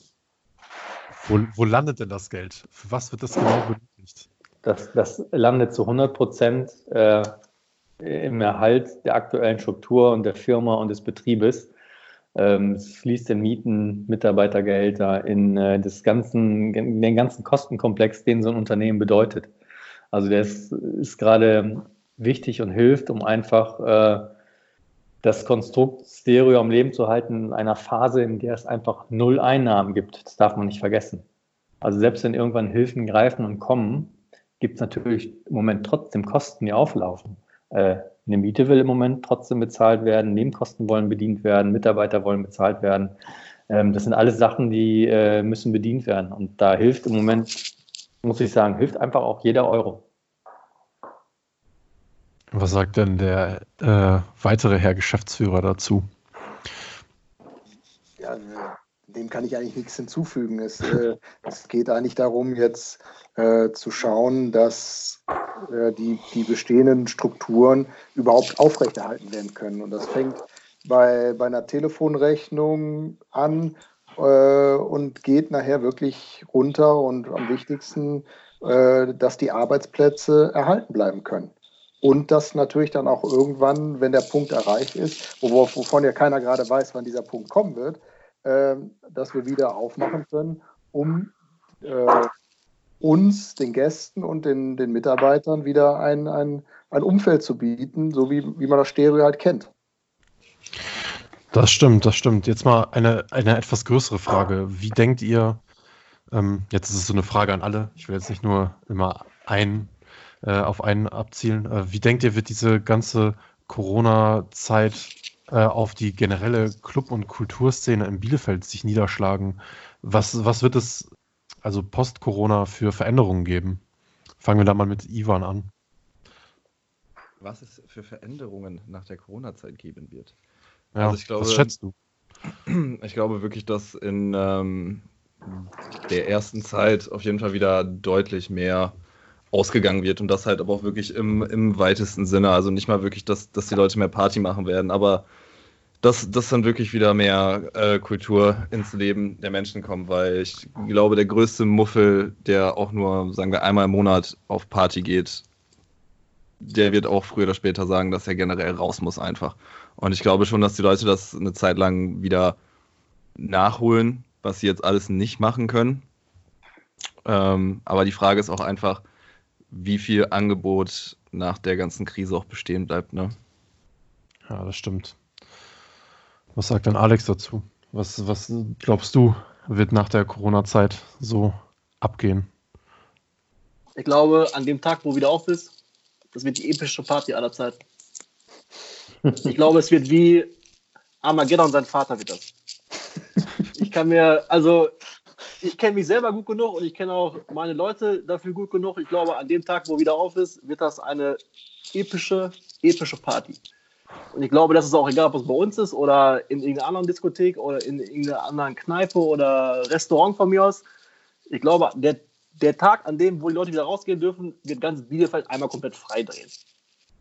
Wo, wo landet denn das Geld? Für was wird das genau benötigt? Das, das landet zu 100 Prozent äh, im Erhalt der aktuellen Struktur und der Firma und des Betriebes. Ähm, es fließt in Mieten, Mitarbeitergehälter, in, äh, das ganzen, den ganzen Kostenkomplex, den so ein Unternehmen bedeutet. Also der ist, ist gerade wichtig und hilft, um einfach äh, das Konstrukt Stereo am Leben zu halten in einer Phase, in der es einfach null Einnahmen gibt. Das darf man nicht vergessen. Also selbst wenn irgendwann Hilfen greifen und kommen, gibt es natürlich im Moment trotzdem Kosten, die auflaufen. Äh, eine Miete will im Moment trotzdem bezahlt werden, Nebenkosten wollen bedient werden, Mitarbeiter wollen bezahlt werden. Ähm, das sind alles Sachen, die äh, müssen bedient werden. Und da hilft im Moment, muss ich sagen, hilft einfach auch jeder Euro. Was sagt denn der äh, weitere Herr Geschäftsführer dazu? Ja, dem kann ich eigentlich nichts hinzufügen. Es, äh, es geht eigentlich darum, jetzt äh, zu schauen, dass äh, die, die bestehenden Strukturen überhaupt aufrechterhalten werden können. Und das fängt bei, bei einer Telefonrechnung an äh, und geht nachher wirklich runter und am wichtigsten, äh, dass die Arbeitsplätze erhalten bleiben können. Und dass natürlich dann auch irgendwann, wenn der Punkt erreicht ist, wovon ja keiner gerade weiß, wann dieser Punkt kommen wird, ähm, dass wir wieder aufmachen können, um äh, uns, den Gästen und den, den Mitarbeitern wieder ein, ein, ein Umfeld zu bieten, so wie, wie man das Stereo halt kennt. Das stimmt, das stimmt. Jetzt mal eine, eine etwas größere Frage. Wie denkt ihr, ähm, jetzt ist es so eine Frage an alle, ich will jetzt nicht nur immer ein, äh, auf einen abzielen. Äh, wie denkt ihr, wird diese ganze Corona-Zeit äh, auf die generelle Club- und Kulturszene in Bielefeld sich niederschlagen? Was, was wird es also post-Corona für Veränderungen geben? Fangen wir da mal mit Ivan an. Was es für Veränderungen nach der Corona-Zeit geben wird. Ja, Also ich glaube- was schätzt du? (clears throat) Ich glaube wirklich, dass in ähm, der ersten Zeit auf jeden Fall wieder deutlich mehr ausgegangen wird und das halt aber auch wirklich im, im weitesten Sinne. Also nicht mal wirklich, dass, dass die Leute mehr Party machen werden, aber dass, dass dann wirklich wieder mehr äh, Kultur ins Leben der Menschen kommt, weil ich glaube, der größte Muffel, der auch nur, sagen wir, einmal im Monat auf Party geht, der wird auch früher oder später sagen, dass er generell raus muss einfach. Und ich glaube schon, dass die Leute das eine Zeit lang wieder nachholen, was sie jetzt alles nicht machen können. Ähm, aber die Frage ist auch einfach, wie viel Angebot nach der ganzen Krise auch bestehen bleibt. Ne? Ja, das stimmt. Was sagt denn Alex dazu? Was, was glaubst du, wird nach der Corona-Zeit so abgehen? Ich glaube, an dem Tag, wo wieder auf ist, das wird die epische Party aller Zeiten. Ich glaube, es wird wie Armageddon, sein Vater wird das. Ich kann mir, also, ich kenne mich selber gut genug und ich kenne auch meine Leute dafür gut genug. Ich glaube, an dem Tag, wo wieder auf ist, wird das eine epische, epische Party. Und ich glaube, das ist auch egal, ob es bei uns ist oder in irgendeiner anderen Diskothek oder in irgendeiner anderen Kneipe oder Restaurant von mir aus. Ich glaube, der, der Tag, an dem, wo die Leute wieder rausgehen dürfen, wird ganz Bielefeld einmal komplett frei drehen.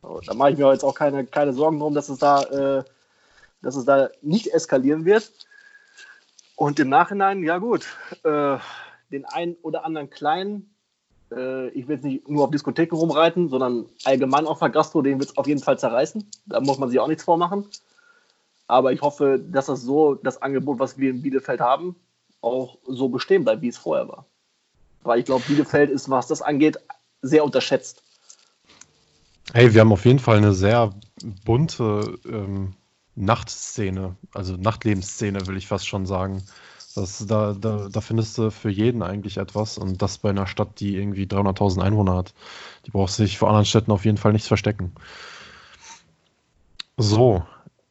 So, da mache ich mir jetzt auch keine, keine Sorgen drum, dass es da, äh, dass es da nicht eskalieren wird. Und im Nachhinein, ja gut, äh, den einen oder anderen kleinen, äh, ich will jetzt nicht nur auf Diskotheken rumreiten, sondern allgemein auf der Gastro, den wird es auf jeden Fall zerreißen. Da muss man sich auch nichts vormachen. Aber ich hoffe, dass das so, das Angebot, was wir in Bielefeld haben, auch so bestehen bleibt, wie es vorher war. Weil ich glaube, Bielefeld ist, was das angeht, sehr unterschätzt. Hey, wir haben auf jeden Fall eine sehr bunte ähm, Nachtszene, also Nachtlebensszene, will ich fast schon sagen. Das, da, da, da findest du für jeden eigentlich etwas und das bei einer Stadt, die irgendwie 300.000 Einwohner hat. Die braucht sich vor anderen Städten auf jeden Fall nichts verstecken. So,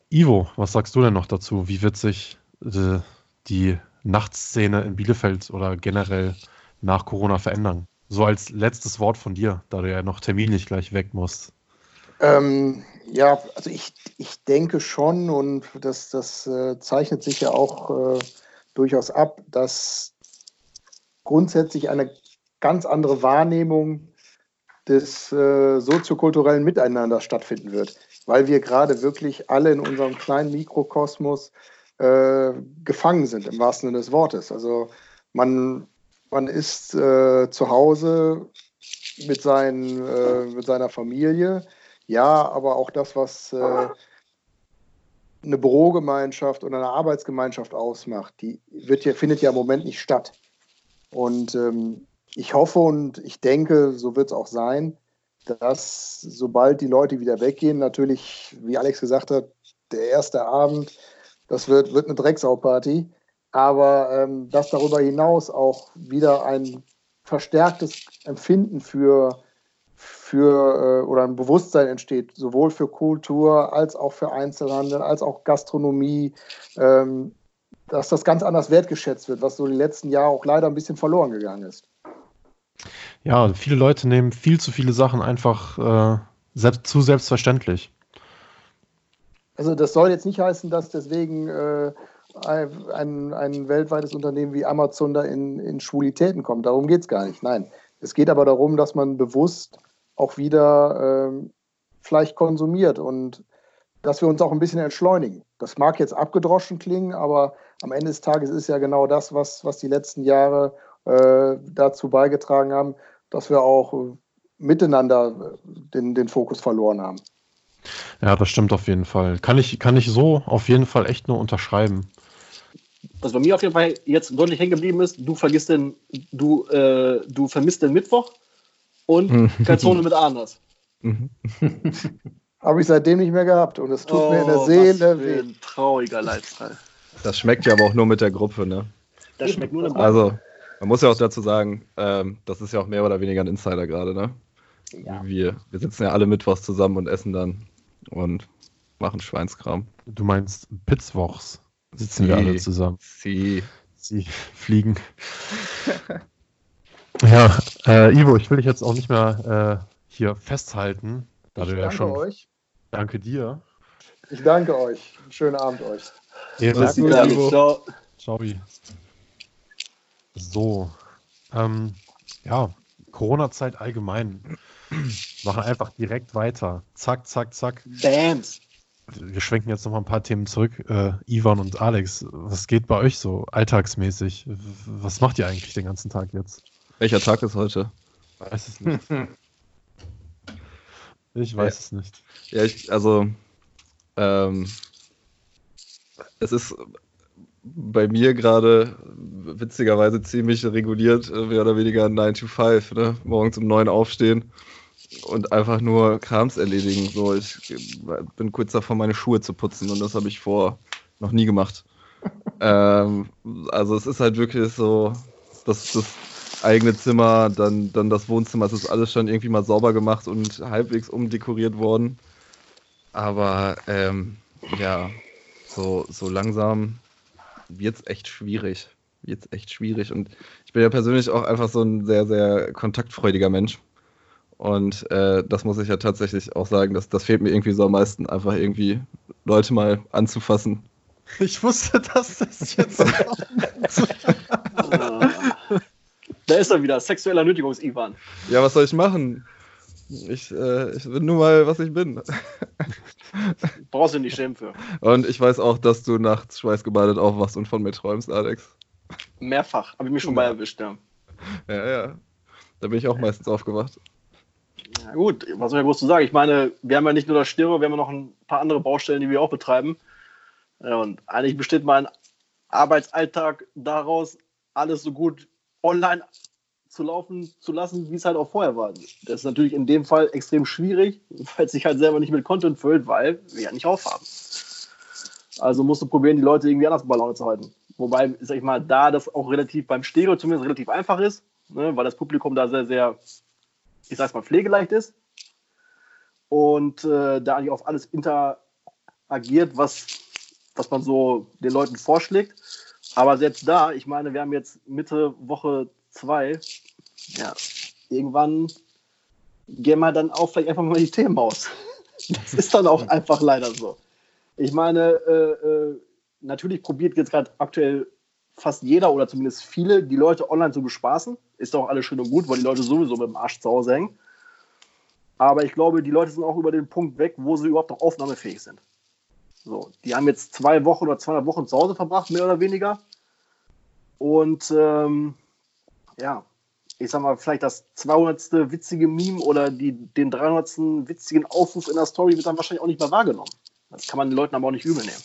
Ivo, was sagst du denn noch dazu? Wie wird sich äh, die Nachtszene in Bielefeld oder generell nach Corona verändern? So als letztes Wort von dir, da du ja noch terminlich gleich weg musst. Ähm, ja, also ich, ich denke schon und das, das äh, zeichnet sich ja auch äh, durchaus ab, dass grundsätzlich eine ganz andere Wahrnehmung des äh, soziokulturellen Miteinanders stattfinden wird, weil wir gerade wirklich alle in unserem kleinen Mikrokosmos äh, gefangen sind, im wahrsten Sinne des Wortes. Also man, man ist äh, zu Hause mit, seinen, äh, mit seiner Familie, ja, aber auch das, was äh, eine Bürogemeinschaft oder eine Arbeitsgemeinschaft ausmacht, die wird ja, findet ja im Moment nicht statt. Und ähm, ich hoffe und ich denke, so wird es auch sein, dass sobald die Leute wieder weggehen, natürlich, wie Alex gesagt hat, der erste Abend, das wird, wird eine Drecksau-Party, aber ähm, dass darüber hinaus auch wieder ein verstärktes Empfinden für für äh, oder ein Bewusstsein entsteht, sowohl für Kultur als auch für Einzelhandel, als auch Gastronomie, ähm, dass das ganz anders wertgeschätzt wird, was so die letzten Jahre auch leider ein bisschen verloren gegangen ist. Ja, viele Leute nehmen viel zu viele Sachen einfach äh, selbst, zu selbstverständlich. Also das soll jetzt nicht heißen, dass deswegen äh, ein, ein weltweites Unternehmen wie Amazon da in, in Schwulitäten kommt. Darum geht es gar nicht. Nein. Es geht aber darum, dass man bewusst auch wieder ähm, vielleicht konsumiert und dass wir uns auch ein bisschen entschleunigen. Das mag jetzt abgedroschen klingen, aber am Ende des Tages ist ja genau das, was, was die letzten Jahre äh, dazu beigetragen haben, dass wir auch äh, miteinander den, den Fokus verloren haben. Ja, das stimmt auf jeden Fall. Kann ich, kann ich so auf jeden Fall echt nur unterschreiben. Was bei mir auf jeden Fall jetzt deutlich hängen geblieben ist, du vergisst den, du, äh, du vermisst den Mittwoch und Calzone mit Ananas. (laughs) Habe ich seitdem nicht mehr gehabt und es tut mir in der Oh, was Seele weh. ein trauriger Lifestyle. Das schmeckt ja aber auch nur mit der Gruppe, ne? Das schmeckt nur eine Also, man muss ja auch dazu sagen, ähm, das ist ja auch mehr oder weniger ein Insider gerade, ne? Ja. Wir, wir sitzen ja alle mittwochs zusammen und essen dann und machen Schweinskram. Du meinst Pitzwochs sitzen wir Sie. alle zusammen. Sie. Sie fliegen. (laughs) ja, äh, Ivo, ich will dich jetzt auch nicht mehr äh, hier festhalten, da Ich du ja danke schon. euch. Danke dir. Ich danke euch. Einen schönen Abend euch. Ja, Ivo. ciao. Ciao. So. Ähm, ja, Corona-Zeit allgemein. Machen einfach direkt weiter. Zack, zack, zack. Bams. Wir schwenken jetzt noch mal ein paar Themen zurück. Äh, Ivan und Alex, was geht bei euch so alltagsmäßig? Was macht ihr eigentlich den ganzen Tag jetzt? Welcher Tag ist heute? Weiß es nicht. (laughs) Ich weiß Ja. es nicht. Ja, ich, also, ähm, es ist bei mir gerade witzigerweise ziemlich reguliert, äh, mehr oder weniger 9 to 5, ne? Morgens um 9 aufstehen und einfach nur Krams erledigen. So, ich äh, bin kurz davor, meine Schuhe zu putzen und das habe ich vor noch nie gemacht. (laughs) ähm, also es ist halt wirklich so, dass das eigene Zimmer, dann, dann das Wohnzimmer, es ist alles schon irgendwie mal sauber gemacht und halbwegs umdekoriert worden. Aber ähm, ja, so, so langsam wird es echt schwierig. Wird's echt schwierig. Und ich bin ja persönlich auch einfach so ein sehr, sehr kontaktfreudiger Mensch. Und äh, das muss ich ja tatsächlich auch sagen, dass das fehlt mir irgendwie so am meisten, einfach irgendwie Leute mal anzufassen. Ich wusste, dass das jetzt. (laughs) Da ist er wieder, sexueller Nötigungs-Ivan. Ja, was soll ich machen? Ich, äh, ich bin nur mal, was ich bin. (laughs) Brauchst du nicht schämen für. Und ich weiß auch, dass du nachts schweißgebadet aufwachst und von mir träumst, Alex. Mehrfach. Habe ich mich schon bei erwischt, ja. Ja, ja. Da bin ich auch meistens aufgewacht. Ja, gut, was soll ich groß zu sagen? Ich meine, wir haben ja nicht nur das Stereo, wir haben ja noch ein paar andere Baustellen, die wir auch betreiben. Und eigentlich besteht mein Arbeitsalltag daraus, alles so gut online zu laufen zu lassen, wie es halt auch vorher war. Das ist natürlich in dem Fall extrem schwierig, (laughs) weil es sich halt selber nicht mit Content füllt, weil wir ja nicht aufhaben. Also musst du probieren, die Leute irgendwie anders bei Laune zu halten. Wobei, sag ich mal, da das auch relativ beim Stereo zumindest relativ einfach ist, ne, weil das Publikum da sehr, sehr, ich sag's mal, pflegeleicht ist und äh, da eigentlich auf alles interagiert, was, was man so den Leuten vorschlägt. Aber selbst da, ich meine, wir haben jetzt Mitte Woche zwei, ja, irgendwann gehen wir dann auch vielleicht einfach mal die Themen aus. Das ist dann auch einfach leider so. Ich meine, äh, äh, natürlich probiert jetzt gerade aktuell fast jeder oder zumindest viele, die Leute online zu bespaßen. Ist auch alles schön und gut, weil die Leute sowieso mit dem Arsch zu Hause hängen. Aber ich glaube, die Leute sind auch über den Punkt weg, wo sie überhaupt noch aufnahmefähig sind. So, die haben jetzt zwei Wochen oder zweieinhalb Wochen zu Hause verbracht, mehr oder weniger. Und ähm, ja, ich sag mal, vielleicht das 200. witzige Meme oder die, den 300. witzigen Aufruf in der Story wird dann wahrscheinlich auch nicht mehr wahrgenommen. Das kann man den Leuten aber auch nicht übel nehmen.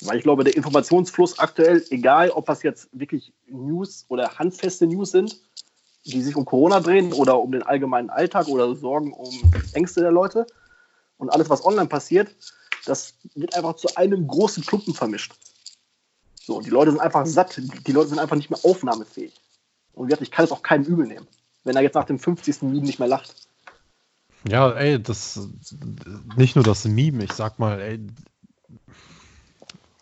Weil ich glaube, der Informationsfluss aktuell, egal ob das jetzt wirklich News oder handfeste News sind, die sich um Corona drehen oder um den allgemeinen Alltag oder Sorgen um Ängste der Leute und alles, was online passiert, das wird einfach zu einem großen Klumpen vermischt. So, die Leute sind einfach satt, die Leute sind einfach nicht mehr aufnahmefähig. Und ich kann es auch keinem übel nehmen, wenn er jetzt nach dem 50. Meme nicht mehr lacht. Ja, ey, das nicht nur das Meme, ich sag mal, ey,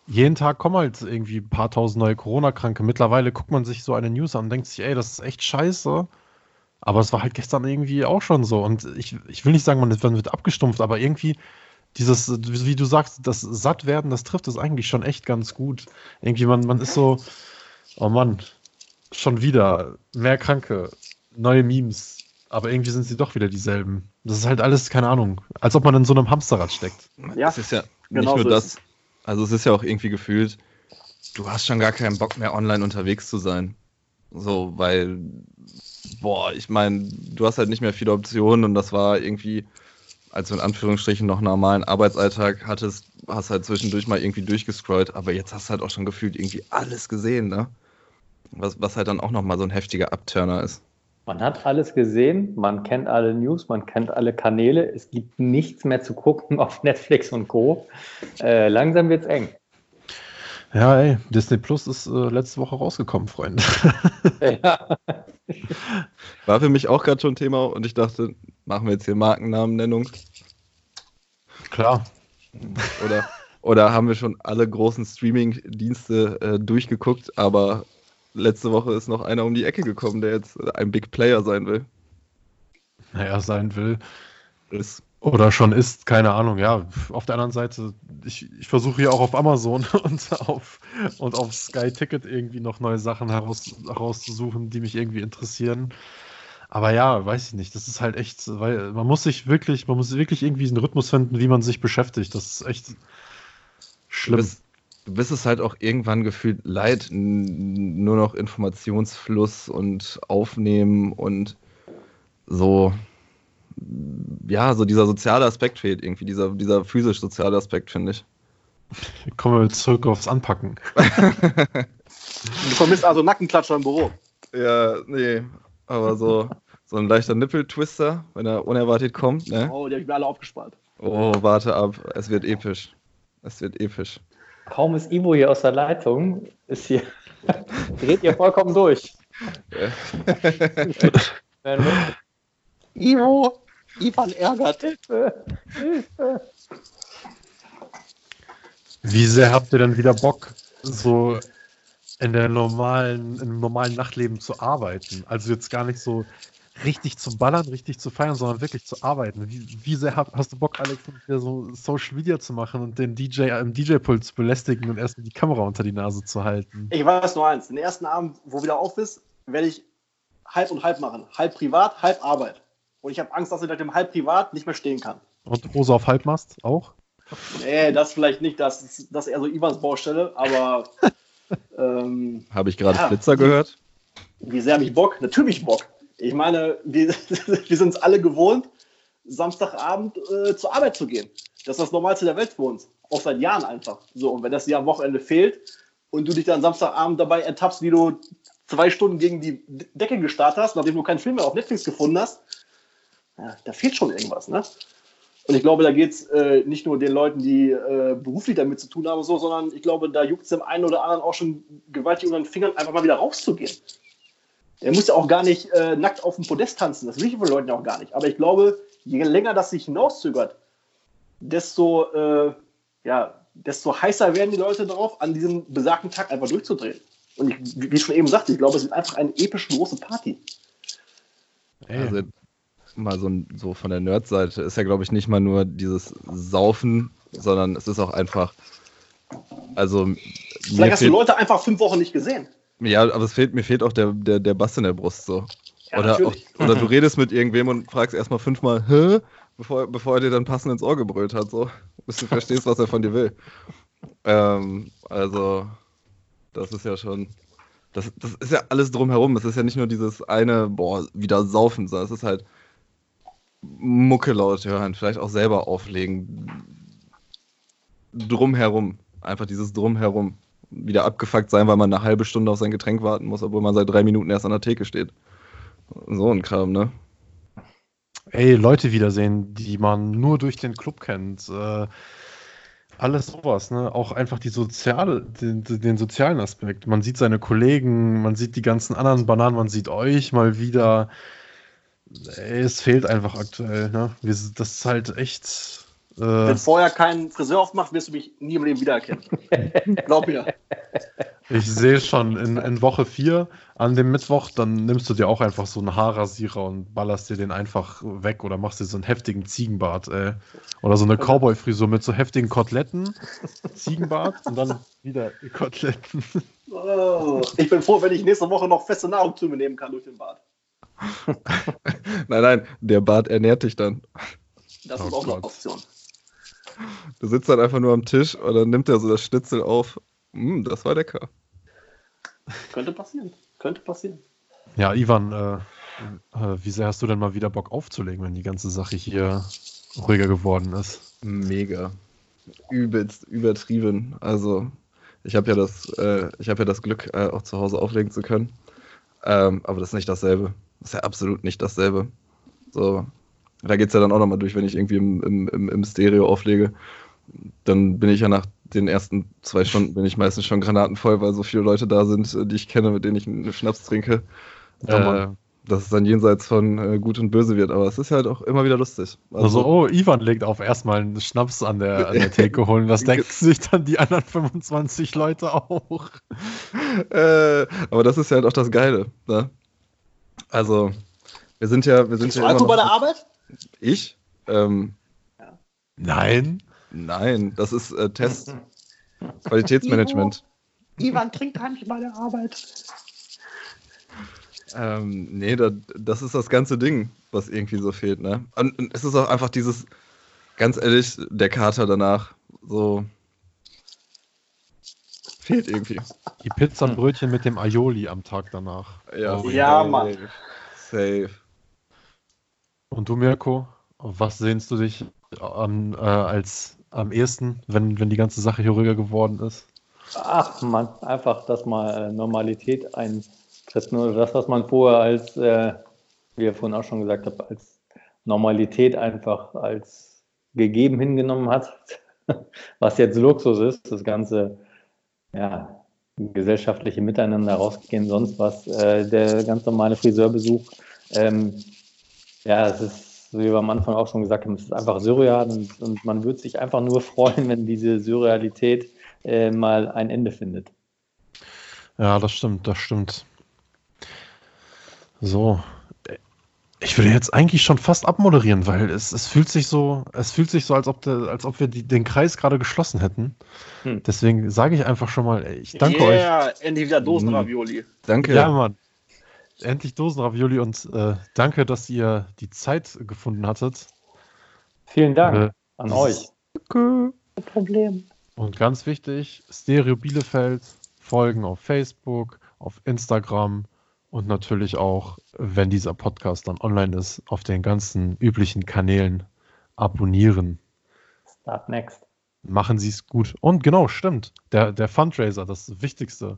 jeden Tag kommen halt irgendwie ein paar tausend neue Corona-Kranke. Mittlerweile guckt man sich so eine News an und denkt sich, ey, das ist echt scheiße. Aber es war halt gestern irgendwie auch schon so. Und ich, ich will nicht sagen, man wird abgestumpft, aber irgendwie dieses, wie du sagst, das Sattwerden, das trifft es eigentlich schon echt ganz gut. Irgendwie, man, man ist so, oh Mann, schon wieder mehr Kranke, neue Memes. Aber irgendwie sind sie doch wieder dieselben. Das ist halt alles, keine Ahnung, als ob man in so einem Hamsterrad steckt. Ja, es ist ja genau nicht so nur ist das. Also es ist ja auch irgendwie gefühlt, du hast schon gar keinen Bock mehr online unterwegs zu sein. So, weil, boah, ich meine, du hast halt nicht mehr viele Optionen und das war irgendwie, als du in Anführungsstrichen noch normalen Arbeitsalltag hattest, hast halt zwischendurch mal irgendwie durchgescrollt, aber jetzt hast du halt auch schon gefühlt irgendwie alles gesehen, ne? Was, was halt dann auch nochmal so ein heftiger Abturner ist. Man hat alles gesehen, man kennt alle News, man kennt alle Kanäle. Es gibt nichts mehr zu gucken (laughs) auf Netflix und Co. Äh, langsam wird's eng. Ja, ey, Disney Plus ist äh, letzte Woche rausgekommen, Freunde. (laughs) Ja. War für mich auch gerade schon Thema und ich dachte, machen wir jetzt hier Markennamennennung Klar. oder, oder haben wir schon alle großen Streaming-Dienste äh, durchgeguckt, aber letzte Woche ist noch einer um die Ecke gekommen, der jetzt ein Big Player sein will. Naja, sein will. Ist Oder schon ist, keine Ahnung, ja. Auf der anderen Seite, ich, ich versuche hier auch auf Amazon (laughs) und auf, und auf Sky Ticket irgendwie noch neue Sachen heraus, herauszusuchen, die mich irgendwie interessieren. Aber ja, weiß ich nicht. Das ist halt echt, weil man muss sich wirklich, man muss wirklich irgendwie einen Rhythmus finden, wie man sich beschäftigt. Das ist echt Du schlimm. bist, du bist es halt auch irgendwann gefühlt leid, nur noch Informationsfluss und Aufnehmen und so. Ja, so dieser soziale Aspekt fehlt irgendwie, dieser, dieser physisch-soziale Aspekt, finde ich. (laughs) Kommen wir zurück aufs Anpacken. (laughs) Du vermisst also Nackenklatscher im Büro. Ja, nee, aber so, so ein leichter Nippeltwister, wenn er unerwartet kommt, ne? Oh, die habe ich mir alle aufgespart. Oh, warte ab, es wird episch. Es wird episch. Kaum ist Ivo hier aus der Leitung, ist hier, (laughs) dreht ihr vollkommen durch. Ivo, Ivan ärgert. Hilfe, Hilfe. Wie sehr habt ihr denn wieder Bock, so in der normalen, im normalen Nachtleben zu arbeiten? Also jetzt gar nicht so richtig zu ballern, richtig zu feiern, sondern wirklich zu arbeiten. Wie, wie sehr hab, hast du Bock, Alex, wieder so Social Media zu machen und den DJ im DJ-Pult zu belästigen und erstmal die Kamera unter die Nase zu halten? Ich weiß nur eins: Den ersten Abend, wo wieder auf ist, werde ich halb und halb machen. Halb privat, halb Arbeit. Und ich habe Angst, dass ich nach dem halb privat nicht mehr stehen kann. Und Hose auf Halbmast auch? Nee, das vielleicht nicht, das ist, das ist eher so Ivans Baustelle, aber (laughs) ähm, Habe ich gerade Ja. Flitzer gehört? wie sehr habe ich Bock? Natürlich Bock. Ich meine, wir, (laughs) wir sind es alle gewohnt, Samstagabend äh, zur Arbeit zu gehen. Das ist das Normalste der Welt für uns. Auch seit Jahren einfach. So, und wenn das dir am Wochenende fehlt und du dich dann Samstagabend dabei ertappst, wie du zwei Stunden gegen die Decke gestarrt hast, nachdem du keinen Film mehr auf Netflix gefunden hast, ja, da fehlt schon irgendwas, ne? Und ich glaube, da geht es äh, nicht nur den Leuten, die äh, beruflich damit zu tun haben, so, sondern ich glaube, da juckt es dem einen oder anderen auch schon gewaltig unter den Fingern, einfach mal wieder rauszugehen. Der muss ja auch gar nicht äh, nackt auf dem Podest tanzen. Das will ich von Leuten auch gar nicht. Aber ich glaube, je länger das sich hinauszögert, desto, äh, ja, desto heißer werden die Leute darauf, an diesem besagten Tag einfach durchzudrehen. Und ich, wie ich schon eben sagte, ich glaube, es wird einfach eine epische große Party. Also mal so, so von der Nerd-Seite ist ja, glaube ich, nicht mal nur dieses Saufen, sondern es ist auch einfach. Also Vielleicht hast du Leute einfach fünf Wochen nicht gesehen. ja, aber es fehlt, mir fehlt auch der, der, der Bass in der Brust so. Ja, oder, auch, oder du redest mit irgendwem und fragst erstmal fünfmal, hä? Bevor, bevor er dir dann passend ins Ohr gebrüllt hat, so. Bis du verstehst, was er von dir will. Ähm, also, das ist ja schon. Das, das ist ja alles drumherum. Es ist ja nicht nur dieses eine, boah, wieder saufen, sondern es ist halt Mucke laut hören, vielleicht auch selber auflegen. Drumherum. Einfach dieses Drumherum. Wieder abgefuckt sein, weil man eine halbe Stunde auf sein Getränk warten muss, obwohl man seit drei Minuten erst an der Theke steht. So ein Kram, ne? ey, Leute wiedersehen, die man nur durch den Club kennt. Äh, alles sowas, ne? Auch einfach die soziale, den, den sozialen Aspekt. Man sieht seine Kollegen, man sieht die ganzen anderen Bananen, man sieht euch mal wieder. Es fehlt einfach aktuell, ne? Das ist halt echt. Äh, Wenn vorher kein Friseur aufmacht, wirst du mich nie im Leben wiedererkennen. (laughs) Glaub mir. Ich sehe schon, in, in Woche 4 an dem Mittwoch, dann nimmst du dir auch einfach so einen Haarrasierer und ballerst dir den einfach weg oder machst dir so einen heftigen Ziegenbart, ey. Oder so eine Cowboy-Frisur mit so heftigen Koteletten, Ziegenbart und dann wieder die Koteletten. Oh, ich bin froh, wenn ich nächste Woche noch feste Nahrung zu mir nehmen kann durch den Bart. (laughs) Nein, nein, der Bart ernährt dich dann. Das Oh ist auch eine Gott. Option. Du sitzt dann einfach nur am Tisch und dann nimmt er so das Schnitzel auf. Mm, das war lecker. Könnte passieren. Könnte passieren. Ja, Ivan, äh, äh, wie sehr hast du denn mal wieder Bock aufzulegen, wenn die ganze Sache hier ruhiger geworden ist? Mega. Übelst übertrieben. Also, ich habe ja das, äh, ich habe ja das Glück, äh, auch zu Hause auflegen zu können. Ähm, aber das ist nicht dasselbe. Das ist ja absolut nicht dasselbe. So, da geht es ja dann auch nochmal durch, wenn ich irgendwie im, im, im, Stereo auflege. Dann bin ich ja nach den ersten zwei Stunden bin ich meistens schon granatenvoll, weil so viele Leute da sind, die ich kenne, mit denen ich einen Schnaps trinke. Ja, äh, dass es dann jenseits von äh, Gut und Böse wird. Aber es ist halt auch immer wieder lustig. Also, oh, Ivan legt auf, erstmal einen Schnaps an der, an der Theke (laughs) holen. Das denken sich dann die anderen 25 Leute auch. (laughs) äh, aber das ist ja halt auch das Geile. Ne? Also, wir sind ja. Wir sind Trinkst ja du immer Alkohol bei der Arbeit? Ich? Ähm, Nein. nein, das ist äh, Test. Qualitätsmanagement. Ivan trinkt gar nicht bei der Arbeit. Ähm, nee, da, das ist das ganze Ding, was irgendwie so fehlt, ne? Und, und es ist auch einfach dieses, ganz ehrlich, der Kater danach, so. Fehlt irgendwie. Die Pizzabrötchen mit dem Aioli am Tag danach. Ja, Oh, Ja, safe. Mann. Safe. Und du, Mirko, auf was sehnst du dich am, äh, als am ehesten, wenn, wenn die ganze Sache hier ruhiger geworden ist? Ach man, einfach, dass mal äh, Normalität eintritt. Nur das, was man vorher als, äh, wie ihr vorhin auch schon gesagt habt, als Normalität einfach als gegeben hingenommen hat, (laughs) was jetzt Luxus ist, das ganze ja, gesellschaftliche Miteinander rausgehen, sonst was, äh, der ganz normale Friseurbesuch. Ähm, ja, es ist, wie wir am Anfang auch schon gesagt haben, es ist einfach surreal und, und man würde sich einfach nur freuen, wenn diese Surrealität äh, mal ein Ende findet. Ja, das stimmt, das stimmt. So. Ich würde jetzt eigentlich schon fast abmoderieren, weil es, es fühlt sich so, es fühlt sich so, als ob, der, als ob wir die, den Kreis gerade geschlossen hätten. Hm. Deswegen sage ich einfach schon mal, ey, ich danke euch. yeah, endlich wieder Dosenravioli. Danke. Ja, Mann. Endlich Dosenravioli und äh, danke, dass ihr die Zeit gefunden hattet. Vielen Dank Äh, an euch. Problem. Und ganz wichtig, Stereo Bielefeld, folgen auf Facebook, auf Instagram und natürlich auch, wenn dieser Podcast dann online ist, auf den ganzen üblichen Kanälen abonnieren. Start next. Machen Sie es gut. Und genau, stimmt. Der, der Fundraiser, das Wichtigste.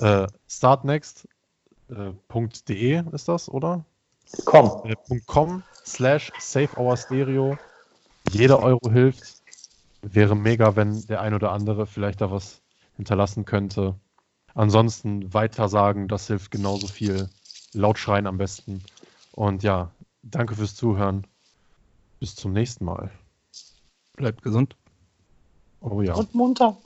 Äh, startnext.de ist das, oder? Komm. Äh, .com slash save our stereo. Jeder Euro hilft. Wäre mega, wenn der ein oder andere vielleicht da was hinterlassen könnte. Ansonsten weiter sagen, das hilft genauso viel. Laut schreien am besten. Und ja, danke fürs Zuhören. Bis zum nächsten Mal. Bleibt gesund. Oh ja. Und munter.